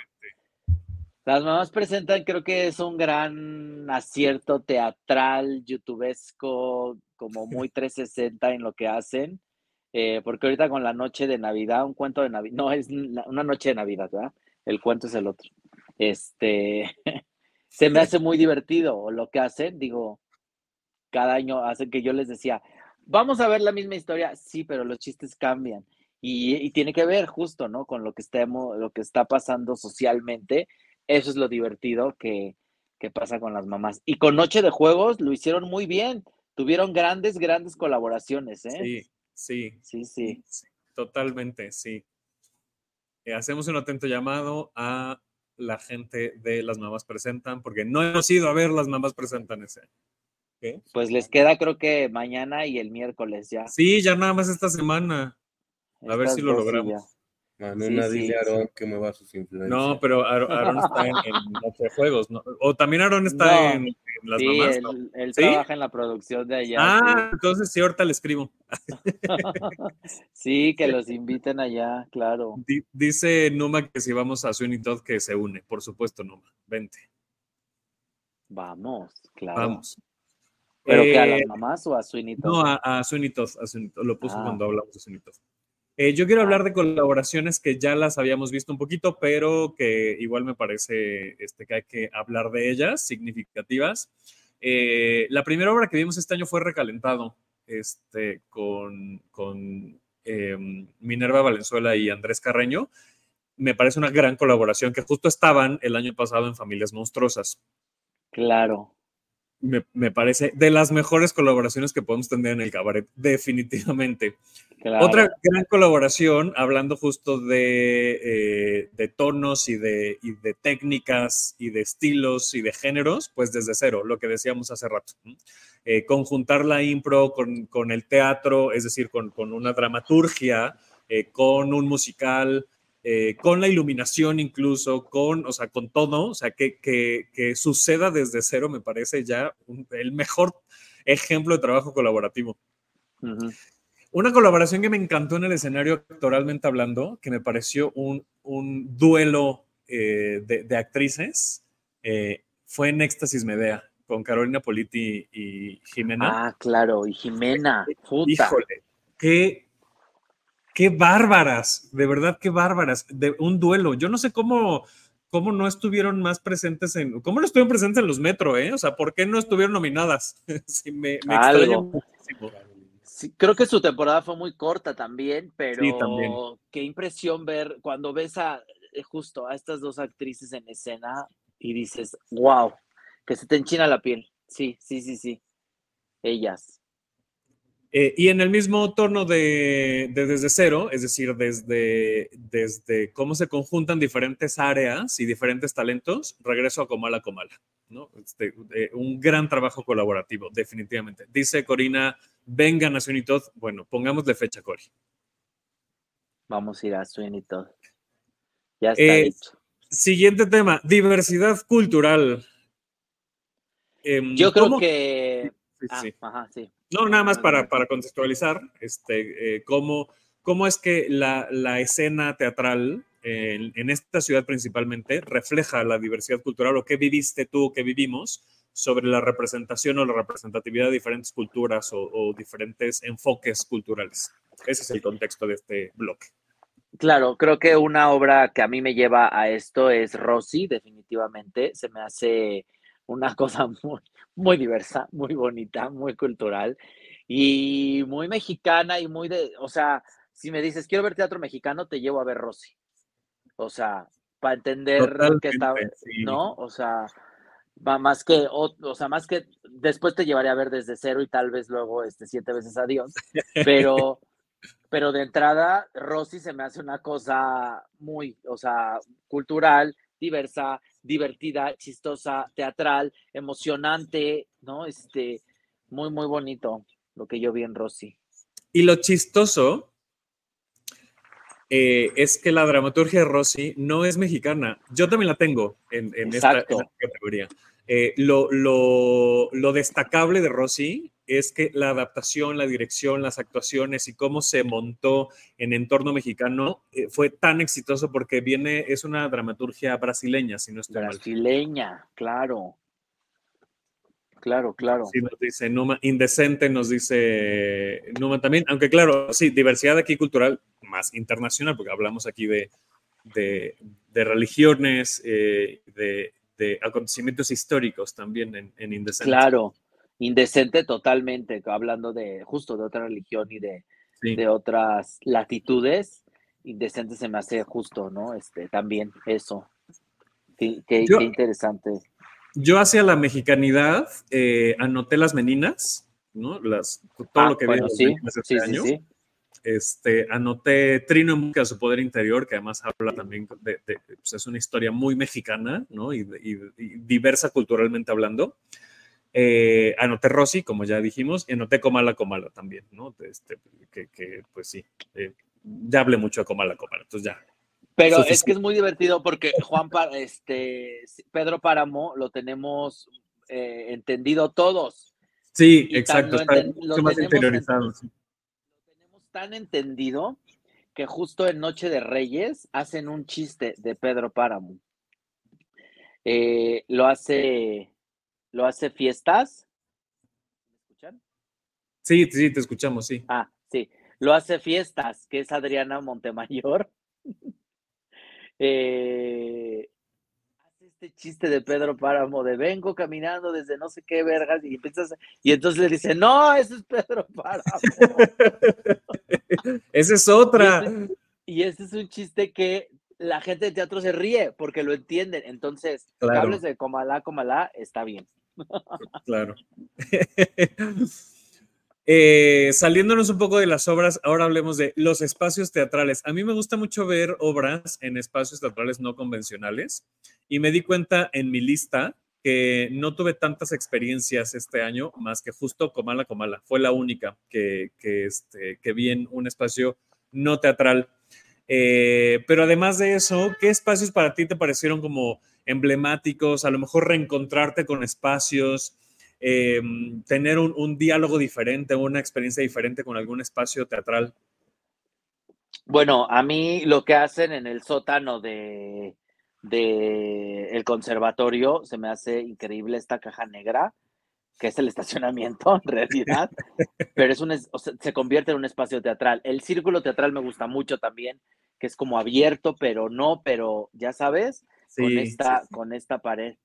Las mamás presentan, creo que es un gran acierto teatral, youtubesco, como muy 360 en lo que hacen. Eh, porque ahorita con la noche de Navidad, un cuento de Navidad, no, es una noche de Navidad, ¿verdad? El cuento es el otro. Este, se me hace muy divertido lo que hacen, digo, cada año hacen que yo les decía, vamos a ver la misma historia, sí, pero los chistes cambian. Y, y, tiene que ver justo, ¿no? Con lo que, estemos, lo que está pasando socialmente. Eso es lo divertido que, que pasa con las mamás. Y con Noche de Juegos lo hicieron muy bien. Tuvieron grandes, grandes colaboraciones, ¿eh? Sí, sí. Sí, sí. sí totalmente, sí. Eh, hacemos un atento llamado a la gente de Las Mamás Presentan, porque no hemos ido a ver Las Mamás Presentan ese. Pues les queda creo que mañana y el miércoles ya. Sí, ya nada más esta semana. A Estas ver si lo logramos. Manuna, sí, dile a Aarón que me va a sus influencias. No, pero Aarón está en, en Juegos, ¿no? O también Aarón está no, en, en, Las sí, Mamás. Él, ¿no? él ¿Sí? trabaja en la producción de allá. Ah, entonces sí, ahorita le escribo. sí, que los inviten allá, claro. D dice Numa que si vamos a Sweeney Todd que se une, por supuesto, Numa. Vente. Vamos, claro. Vamos. ¿Pero eh, que a las mamás o a Sweeney Todd? No, a, a Sweeney Todd, a Sweeney Todd. Lo puso ah. cuando hablamos de Sweeney Todd. Eh, yo quiero hablar de colaboraciones que ya las habíamos visto un poquito, pero que igual me parece este, que hay que hablar de ellas, significativas. Eh, la primera obra que vimos este año fue Recalentado, este, con, con em, Minerva Valenzuela y Andrés Carreño, me parece una gran colaboración que justo estaban el año pasado en Familias Monstruosas. Claro. Me, parece de las mejores colaboraciones que podemos tener en el cabaret, definitivamente. Otra gran colaboración, hablando justo de, eh, tonos y de, de, técnicas y de estilos y de géneros, pues desde cero, lo que decíamos hace rato. Eh, conjuntar la impro con, el teatro, es decir, con, una dramaturgia, eh, con un musical, eh, con la iluminación incluso, con, o sea, con todo, o sea, que, que, suceda desde cero me parece ya el mejor ejemplo de trabajo colaborativo. Una colaboración que me encantó en el escenario actoralmente hablando, que me pareció un, un duelo eh, de, actrices, eh, fue en Éxtasis Medea, con Carolina Politi y Jimena. Ah, claro, y Jimena, puta. Híjole, qué qué bárbaras, de verdad, qué bárbaras, de un duelo. Yo no sé cómo, cómo no estuvieron más presentes en, cómo no estuvieron presentes en los Metro, ¿eh? O sea, ¿por qué no estuvieron nominadas? sí, me, me extraña muchísimo. Sí, creo que su temporada fue muy corta también, pero sí, también. qué impresión ver cuando ves a eh, justo a estas dos actrices en escena y dices, wow, que se te enchina la piel. Sí, sí, sí, sí. Ellas. Eh, y en el mismo tono de, desde cero, es decir, desde, desde cómo se conjuntan diferentes áreas y diferentes talentos, regreso a Comala Comala. ¿no? Este, eh, un gran trabajo colaborativo, definitivamente. Dice Corina, venga a Sweeney Todd. Bueno, pongámosle fecha, Cori. Vamos a ir a Sweeney Todd. Ya está eh, Siguiente tema, diversidad cultural. Em, Yo creo que... Ah, ajá, sí. No, nada más para, para contextualizar, este, eh, cómo, cómo, es que la, la escena teatral en, esta ciudad principalmente refleja la diversidad cultural o qué viviste tú, qué vivimos sobre la representación o la representatividad de diferentes culturas o, diferentes enfoques culturales. Ese es el contexto de este bloque. Claro, creo que una obra que a mí me lleva a esto es Rosy, definitivamente. Se me hace una cosa muy, muy diversa, muy bonita, muy cultural y muy mexicana y muy de, o sea, si me dices, quiero ver teatro mexicano, te llevo a ver Rosy. O sea, para entender que está, ¿no? O sea, va más que, o, sea, más que después te llevaré a ver desde cero y tal vez luego este siete veces adiós, pero, pero de entrada, Rosy se me hace una cosa muy, o sea, cultural, diversa, divertida, chistosa, teatral, emocionante, ¿no? Este, muy, muy bonito lo que yo vi en Rosy. Y lo chistoso eh, es que la dramaturgia de Rosy no es mexicana. Yo también la tengo en, esta, categoría. Eh, lo, lo, destacable de Rosy es que la adaptación, la dirección, las actuaciones y cómo se montó en entorno mexicano eh, fue tan exitoso porque viene, es una dramaturgia brasileña, si no estoy Brasileña, claro. Claro, claro. Sí, nos dice Numa, indecente nos dice Numa también, aunque claro, sí, diversidad aquí cultural más internacional, porque hablamos aquí de, de, religiones, eh, de, de, acontecimientos históricos también en, en Indecente. Claro, indecente totalmente, hablando de justo de otra religión y de, de otras latitudes, indecente se me hace justo, ¿no? Este, también eso. Qué, interesante. Yo hacia la mexicanidad eh, anoté las meninas, ¿no? Las, todo ah, lo que bueno, sí, este año. Este, anoté Trino en busca de su poder interior, que además habla también de, pues es una historia muy mexicana, ¿no? y diversa culturalmente hablando. Eh, anoté Rosy, como ya dijimos, y anoté Comala Comala también, ¿no? Este, que, pues sí, eh, ya hablé mucho de Comala Comala, entonces ya. Pero es que es muy divertido porque Juan, este, Pedro Páramo lo tenemos eh, entendido todos. Sí, exacto, está mucho más interiorizado. Lo tenemos tan entendido que justo en Noche de Reyes hacen un chiste de Pedro Páramo. lo hace lo hace Fiestas. ¿Me escuchan? Sí, sí, te escuchamos, sí. Ah, sí. Lo hace Fiestas, que es Adriana Montemayor. Eh, este chiste de Pedro Páramo de vengo caminando desde no sé qué vergas y empiezas y entonces le dice, no, ese es Pedro Páramo. Esa es otra. Y este, es un chiste que la gente de teatro se ríe porque lo entienden. Entonces, Claro. hables de Comalá, Comalá, está bien. Claro. Eh, saliéndonos un poco de las obras, ahora hablemos de los espacios teatrales. A mí me gusta mucho ver obras en espacios teatrales no convencionales y me di cuenta en mi lista que no tuve tantas experiencias este año más que justo Comala Comala. Fue la única que, que, este, que vi en un espacio no teatral. Eh, pero además de eso, ¿qué espacios para ti te parecieron como emblemáticos? A lo mejor reencontrarte con espacios, eh, tener un, un, diálogo diferente, una experiencia diferente con algún espacio teatral. Bueno, a mí lo que hacen en el sótano de, de el conservatorio se me hace increíble esta caja negra que es el estacionamiento en realidad, pero es un, o sea, se convierte en un espacio teatral. El círculo teatral me gusta mucho también, que es como abierto, pero no, pero ya sabes, sí, con, esta, sí. con esta pared.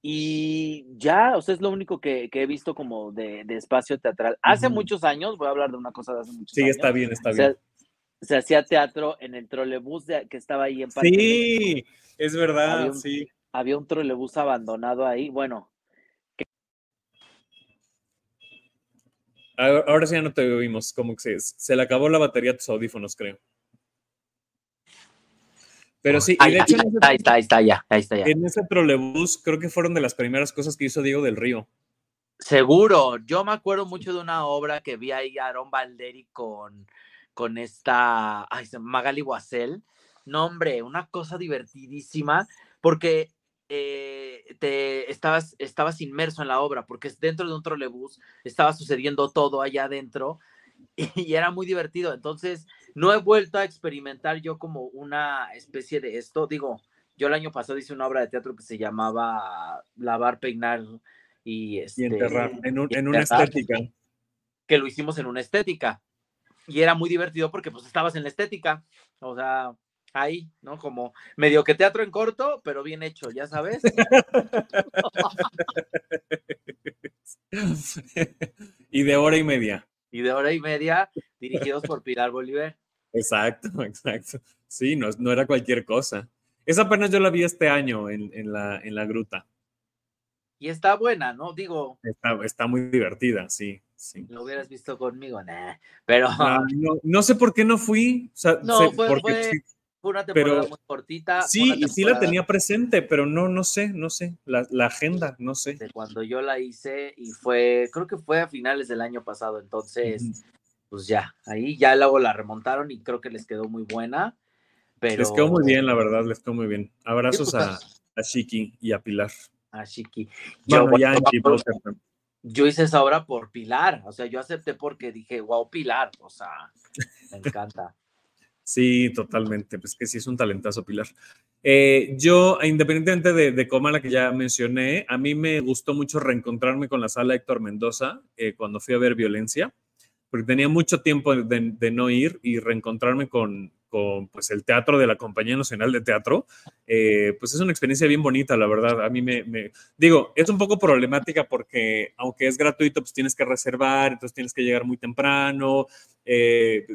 Y ya, o sea, es lo único que, que he visto como de, de espacio teatral. Hace uh -huh. muchos años, voy a hablar de una cosa de hace muchos sí, años. Sí, está bien, está bien. Se, hacía teatro en el trolebús de, que estaba ahí en Parque Sí, es verdad, había un, sí. Había un trolebús abandonado ahí. Bueno, Ahora sí ya no te oímos, como que se, se, le acabó la batería a tus audífonos, creo. Pero sí, ahí, y de hecho, ahí, ese, ahí, está, ahí está, ya, ahí está ya. En ese trolebús creo que fueron de las primeras cosas que hizo Diego del Río. Seguro, yo me acuerdo mucho de una obra que vi ahí a Aaron Valderi con, con esta ay, Magali Guasel. No, hombre, una cosa divertidísima, porque eh, te estabas, estabas inmerso en la obra, porque dentro de un trolebús estaba sucediendo todo allá adentro y, y, era muy divertido. Entonces, no he vuelto a experimentar yo como una especie de esto. Digo, yo el año pasado hice una obra de teatro que se llamaba Lavar, Peinar y, este, y enterrar, en, un, y en una estética. Que lo hicimos en una estética. Y era muy divertido porque pues estabas en la estética. O sea, ahí, ¿no? Como medio que teatro en corto, pero bien hecho, ya sabes. y de hora y media. Y de hora y media, dirigidos por Pilar Bolívar. Exacto, exacto. Sí, no, no era cualquier cosa. Esa apenas yo la vi este año en, en, la, en la gruta. Y está buena, ¿no? Digo. Está, está muy divertida, sí. Sí. ¿Lo hubieras visto conmigo? Nah, pero... No, no, no, sé por qué no fui. O sea, no, sé, fue, porque, fue, fue, una temporada pero, muy cortita. Sí, temporada... y sí la tenía presente, pero no, no sé, no sé. La, la, agenda, no sé. De cuando yo la hice y fue, creo que fue a finales del año pasado, entonces. Pues ya, ahí ya luego la remontaron y creo que les quedó muy buena. Pero... Les quedó muy bien, la verdad, les quedó muy bien. Abrazos a, a Shiki y a Pilar. A Shiki. Yo, bueno, ya yo, yo hice esa obra por Pilar, o sea, yo acepté porque dije, wow, Pilar, o sea, me encanta. Sí, totalmente, pues que sí es un talentazo, Pilar. Eh, yo, independientemente de, de Comala que ya mencioné, a mí me gustó mucho reencontrarme con la sala Héctor Mendoza eh, cuando fui a ver violencia, porque tenía mucho tiempo de, no ir y reencontrarme con, pues, el teatro de la Compañía Nacional de Teatro, eh, pues es una experiencia bien bonita, la verdad. A mí me, digo, es un poco problemática porque aunque es gratuito, pues tienes que reservar, entonces tienes que llegar muy temprano, eh,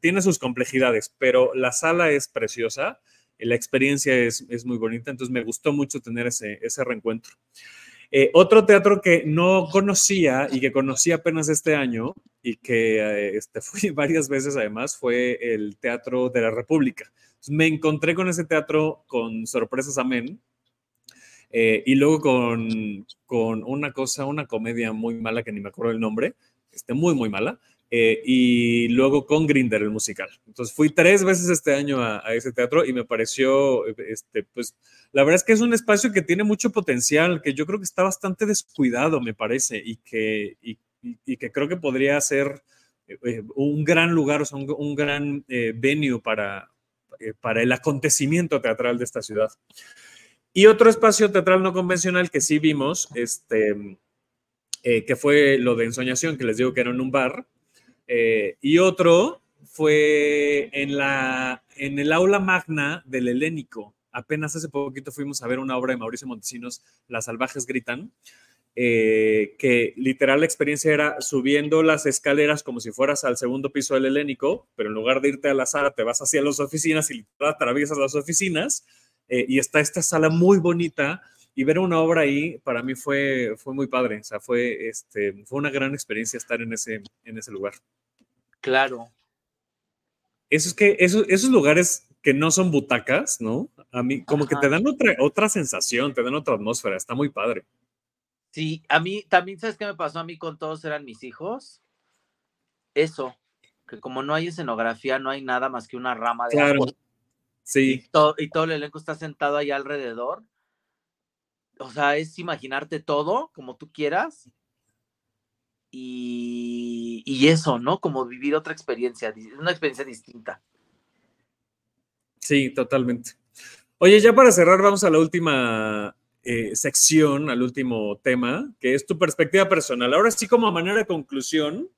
tiene sus complejidades, pero la sala es preciosa, la experiencia es, muy bonita, entonces me gustó mucho tener ese reencuentro. Eh, otro teatro que no conocía y que conocí apenas este año y que eh, este, fui varias veces además fue el Teatro de la República. Me encontré con ese teatro con Sorpresas Amén eh, y luego con, con, una cosa, una comedia muy mala que ni me acuerdo el nombre, este, muy, muy mala. Eh, y luego con Grinder, el musical. Entonces fui tres veces este año a, a, ese teatro y me pareció, este, pues, la verdad es que es un espacio que tiene mucho potencial, que yo creo que está bastante descuidado, me parece, y que, y, y, que creo que podría ser eh, un gran lugar, o sea, un, un gran eh, venue para, eh, para el acontecimiento teatral de esta ciudad. Y otro espacio teatral no convencional que sí vimos, este, que fue lo de Ensoñación, que les digo que era en un bar, eh, y otro fue en, la, en el aula magna del Helénico, apenas hace poquito fuimos a ver una obra de Mauricio Montesinos, Las salvajes gritan, eh, que literal la experiencia era subiendo las escaleras como si fueras al segundo piso del helénico, pero en lugar de irte a la sala te vas hacia las oficinas y atraviesas las oficinas eh, y está esta sala muy bonita y ver una obra ahí para mí fue, fue muy padre, o sea, fue, este, fue una gran experiencia estar en ese, en ese lugar. Claro. Eso es que esos lugares que no son butacas, ¿no? A mí como que te dan otra, otra sensación, te dan otra atmósfera, está muy padre. Sí, a mí también, ¿sabes qué me pasó a mí con todos eran mis hijos? Eso, que como no hay escenografía, no hay nada más que una rama de claro. Sí. Y todo, y todo el elenco está sentado ahí alrededor o sea, es imaginarte todo como tú quieras y, eso, ¿no? Como vivir otra experiencia, una experiencia distinta. Sí, totalmente. Oye, ya para cerrar, vamos a la última eh, sección, al último tema, que es tu perspectiva personal. Ahora sí, como a manera de conclusión,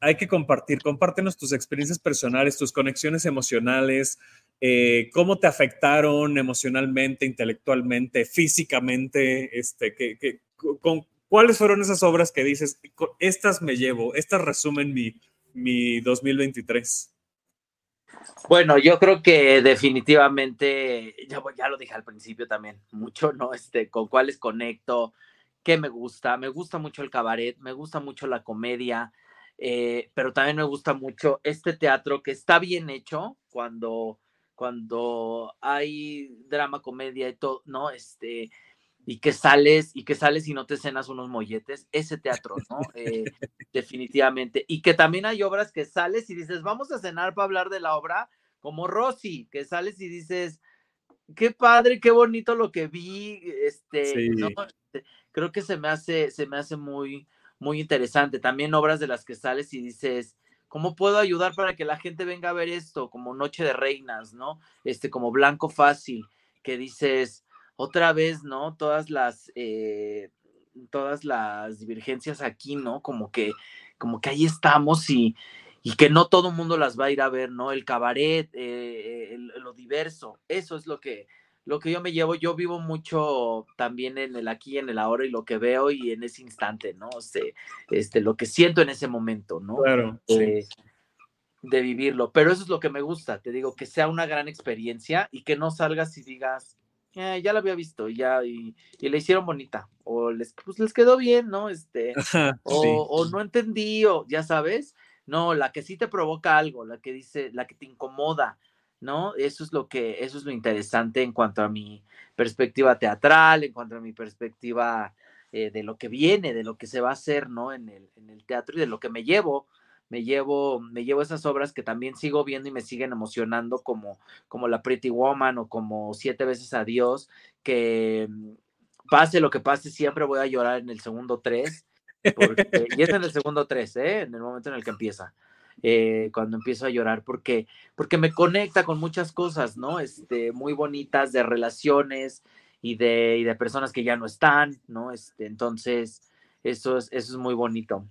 hay que compartir, compártenos tus experiencias personales, tus conexiones emocionales, eh, cómo te afectaron emocionalmente, intelectualmente, físicamente, este, que, con, ¿cuáles fueron esas obras que dices, estas me llevo, estas resumen mi, mi 2023? Bueno, yo creo que definitivamente, ya, ya lo dije al principio también, mucho, ¿no? Este, con cuáles conecto, qué me gusta, me gusta mucho el cabaret, me gusta mucho la comedia, eh, pero también me gusta mucho este teatro que está bien hecho cuando, cuando hay drama, comedia y todo, ¿no? Este, y que sales y que sales y no te cenas unos molletes, ese teatro, ¿no? Eh, definitivamente. Y que también hay obras que sales y dices, vamos a cenar para hablar de la obra, como Rosy, que sales y dices, qué padre, qué bonito lo que vi, este, ¿no? Este, creo que se me hace, se me hace muy, muy interesante. También obras de las que sales y dices, ¿cómo puedo ayudar para que la gente venga a ver esto? Como Noche de Reinas, ¿no? Este, como Blanco Fácil, que dices, otra vez, ¿no? Todas las, eh, todas las divergencias aquí, ¿no? Como que, como que ahí estamos y, y que no todo el mundo las va a ir a ver, ¿no? El cabaret, eh, lo diverso, eso es lo que, lo que yo me llevo, yo vivo mucho también en el aquí, en el ahora y lo que veo y en ese instante, ¿no? O sea, este, lo que siento en ese momento, ¿no? Claro. Eh, de vivirlo. Pero eso es lo que me gusta, te digo, que sea una gran experiencia y que no salgas y digas, eh, ya la había visto ya y, y le hicieron bonita o les, pues, les quedó bien, ¿no? Este, o, o no entendí o ya sabes, no, la que sí te provoca algo, la que dice, la que te incomoda, ¿no? Eso es lo que, eso es lo interesante en cuanto a mi perspectiva teatral, en cuanto a mi perspectiva eh, de lo que viene, de lo que se va a hacer, ¿no? En el, en el teatro y de lo que me llevo, me llevo, me llevo esas obras que también sigo viendo y me siguen emocionando como, como La Pretty Woman o como Siete veces a Dios, que mm, pase lo que pase, siempre voy a llorar en el segundo tres, porque, y es en el segundo tres, ¿eh? En el momento en el que empieza. Eh, cuando empiezo a llorar, porque, porque me conecta con muchas cosas, ¿no? Este, muy bonitas de relaciones y de, y de personas que ya no están, ¿no? Este, entonces, eso es, eso es muy bonito,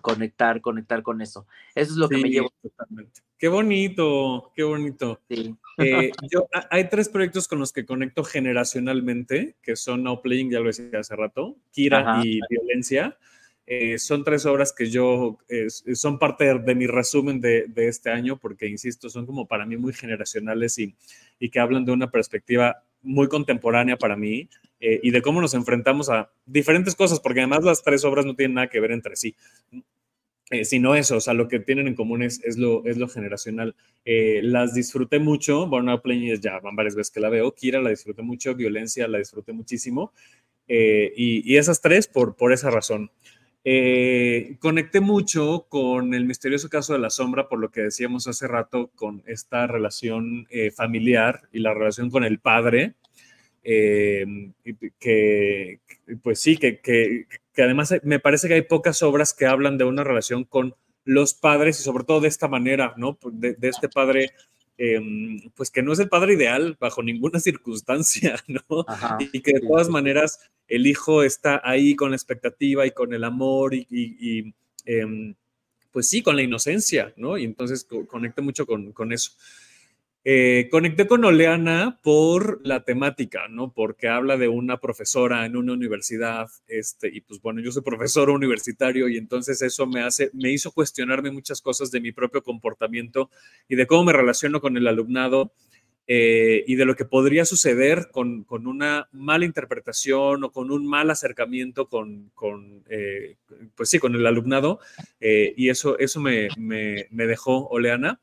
conectar, conectar con eso. Eso es lo que me llevo. Totalmente. Qué bonito, qué bonito. Sí. Eh, yo, hay tres proyectos con los que conecto generacionalmente, que son Now Playing, ya lo decía hace rato, Kira Ajá. y Violencia. Eh, son tres obras que yo, eh, son parte de, de mi resumen de, de, este año, porque, insisto, son como para mí muy generacionales y, y que hablan de una perspectiva muy contemporánea para mí eh, y de cómo nos enfrentamos a diferentes cosas, porque además las tres obras no tienen nada que ver entre sí. Eh, sino eso, o sea, lo que tienen en común es, es, lo, es lo generacional. Eh, las disfruté mucho, bueno, Playing ya van varias veces que la veo, Kira la disfruté mucho, Violencia la disfruté muchísimo, y, y, esas tres por, por esa razón. Eh, conecté mucho con el misterioso caso de la sombra, por lo que decíamos hace rato, con esta relación eh, familiar y la relación con el padre, eh, que, pues sí, que, que, que, además me parece que hay pocas obras que hablan de una relación con los padres y sobre todo de esta manera, ¿no? De, de este padre eh, pues que no es el padre ideal bajo ninguna circunstancia, ¿no? Ajá, y que de todas sí. maneras el hijo está ahí con la expectativa y con el amor y, y, eh, pues sí, con la inocencia, ¿no? Y entonces co conecta mucho con, con eso. Eh, conecté con Oleana por la temática, ¿no? Porque habla de una profesora en una universidad, este, y pues bueno, yo soy profesor universitario y entonces eso me hace, me hizo cuestionarme muchas cosas de mi propio comportamiento y de cómo me relaciono con el alumnado eh, y de lo que podría suceder con, con, una mala interpretación o con un mal acercamiento con, con eh, pues sí, con el alumnado. y eso, eso me, me, me dejó Oleana.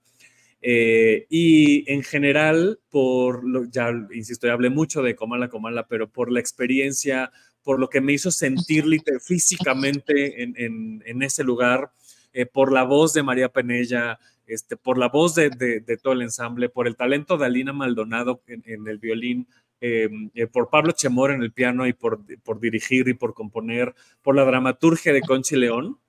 Eh, y en general, por lo, ya insisto, ya hablé mucho de Comala Comala, pero por la experiencia, por lo que me hizo sentir físicamente en, en, ese lugar, eh, por la voz de María Penella, este, por la voz de, de, todo el ensamble, por el talento de Alina Maldonado en, el violín, em, eh, por Pablo Chemor en el piano y por, por dirigir y por componer, por la dramaturgia de Conchi León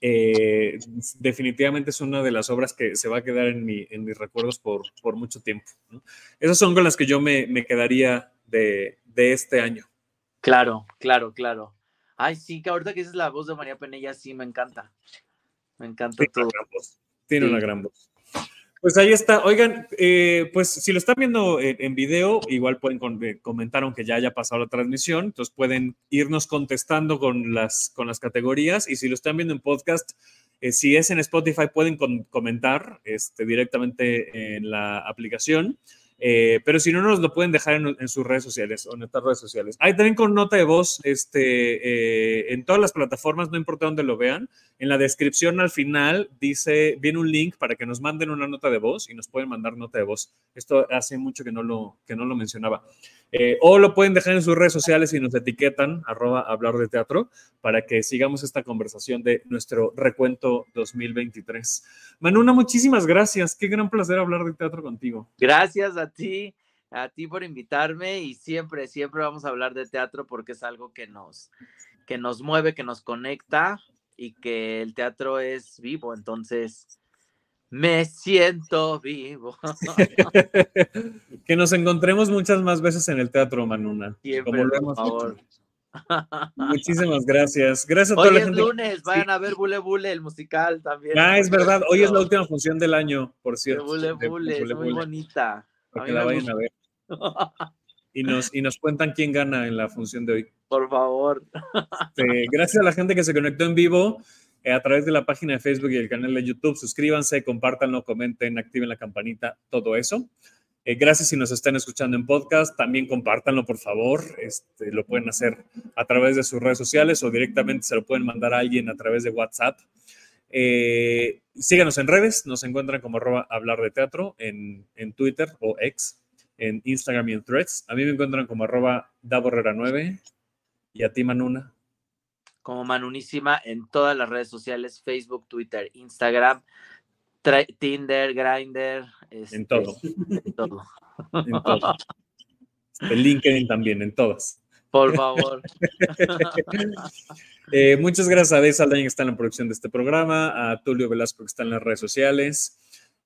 eh, definitivamente es una de las obras que se va a quedar en, mi, en mis recuerdos por, por mucho tiempo. Esas son con las que yo me, me quedaría de, de, este año. Claro, claro, claro. Ay, sí, que ahorita que es la voz de María Penella, sí, me encanta. Me encanta Tiene todo. Tiene una gran voz. Pues ahí está. Oigan, eh, pues si lo están viendo en, video, igual pueden eh, comentar aunque ya haya pasado la transmisión. Entonces pueden irnos contestando con las, con las categorías. Y si lo están viendo en podcast, eh, si es en Spotify, pueden comentar este, directamente en la aplicación. Eh, pero si no, nos lo pueden dejar en, sus redes sociales o en nuestras redes sociales. Ahí también con nota de voz este, eh, en todas las plataformas, no importa dónde lo vean. En la descripción al final dice, viene un link para que nos manden una nota de voz y nos pueden mandar nota de voz. Esto hace mucho que no lo, que no lo mencionaba. Eh, o lo pueden dejar en sus redes sociales y nos etiquetan, arroba hablar de teatro, para que sigamos esta conversación de nuestro recuento 2023. Manuna, muchísimas gracias. Qué gran placer hablar de teatro contigo. Gracias a ti, a ti por invitarme y siempre, siempre vamos a hablar de teatro porque es algo que nos, que nos mueve, que nos conecta y que el teatro es vivo. Entonces, me siento vivo. que nos encontremos muchas más veces en el teatro, Manuna. como lo hemos por Muchísimas gracias. Gracias a toda la gente. lunes, vayan a ver Bule Bule, el musical también. Ah, es verdad. Hoy es la última función del año, por cierto. Bule Bule, es muy bonita. Para que la vayan a ver. Y nos, y nos cuentan quién gana en la función de hoy. Por favor. Este, gracias a la gente que se conectó en vivo. Eh, a través de la página de Facebook y el canal de YouTube. Suscríbanse, compártanlo, comenten, activen la campanita, todo eso. Eh, gracias si nos están escuchando en podcast. También compártanlo, por favor. Este, lo pueden hacer a través de sus redes sociales o directamente se lo pueden mandar a alguien a través de WhatsApp. Eh, síganos en redes. Nos encuentran como arroba hablar de teatro en, en Twitter o X, en Instagram y en Threads. A mí me encuentran como arroba daborrera9 y a ti, Manuna como Manunísima en todas las redes sociales, Facebook, Twitter, Instagram, Tinder, Grindr. en este, todo. En todo. en todo. El LinkedIn también, en todas. Por favor. Eh, muchas gracias a Dave Saldaña que está en la producción de este programa, a Tulio Velasco que está en las redes sociales,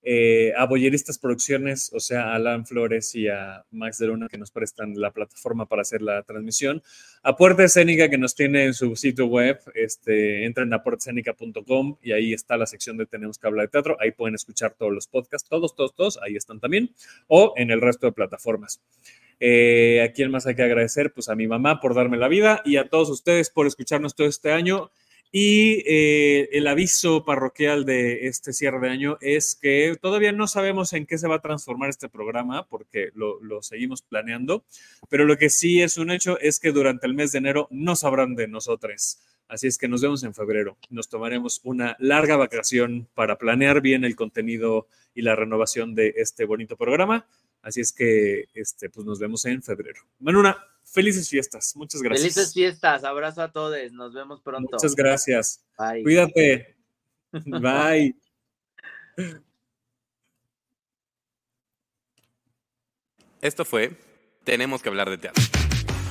eh, a Boyeristas Producciones, o sea, a Alan Flores y a Max de Luna que nos prestan la plataforma para hacer la transmisión, a Puerta Escénica que nos tiene en su sitio web, este, entren a puertaescénica.com y ahí está la sección de Tenemos que hablar de teatro, ahí pueden escuchar todos los podcasts, todos, todos, todos, ahí están también, o en el resto de plataformas. Eh, ¿A quién más hay que agradecer? Pues a mi mamá por darme la vida y a todos ustedes por escucharnos todo este año. Y eh, el aviso parroquial de este cierre de año es que todavía no sabemos en qué se va a transformar este programa porque lo, seguimos planeando, pero lo que sí es un hecho es que durante el mes de enero no sabrán de nosotros. Así es que nos vemos en febrero. Nos tomaremos una larga vacación para planear bien el contenido y la renovación de este bonito programa. Así es que este, pues nos vemos en febrero. Manuna, felices fiestas. Muchas gracias. Felices fiestas. Abrazo a todos. Nos vemos pronto. Muchas gracias. Bye. Cuídate. Bye. Esto fue Tenemos que hablar de teatro.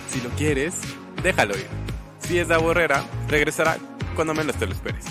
Si lo quieres, déjalo ir. Si es de Borrera, regresará cuando menos te lo esperes.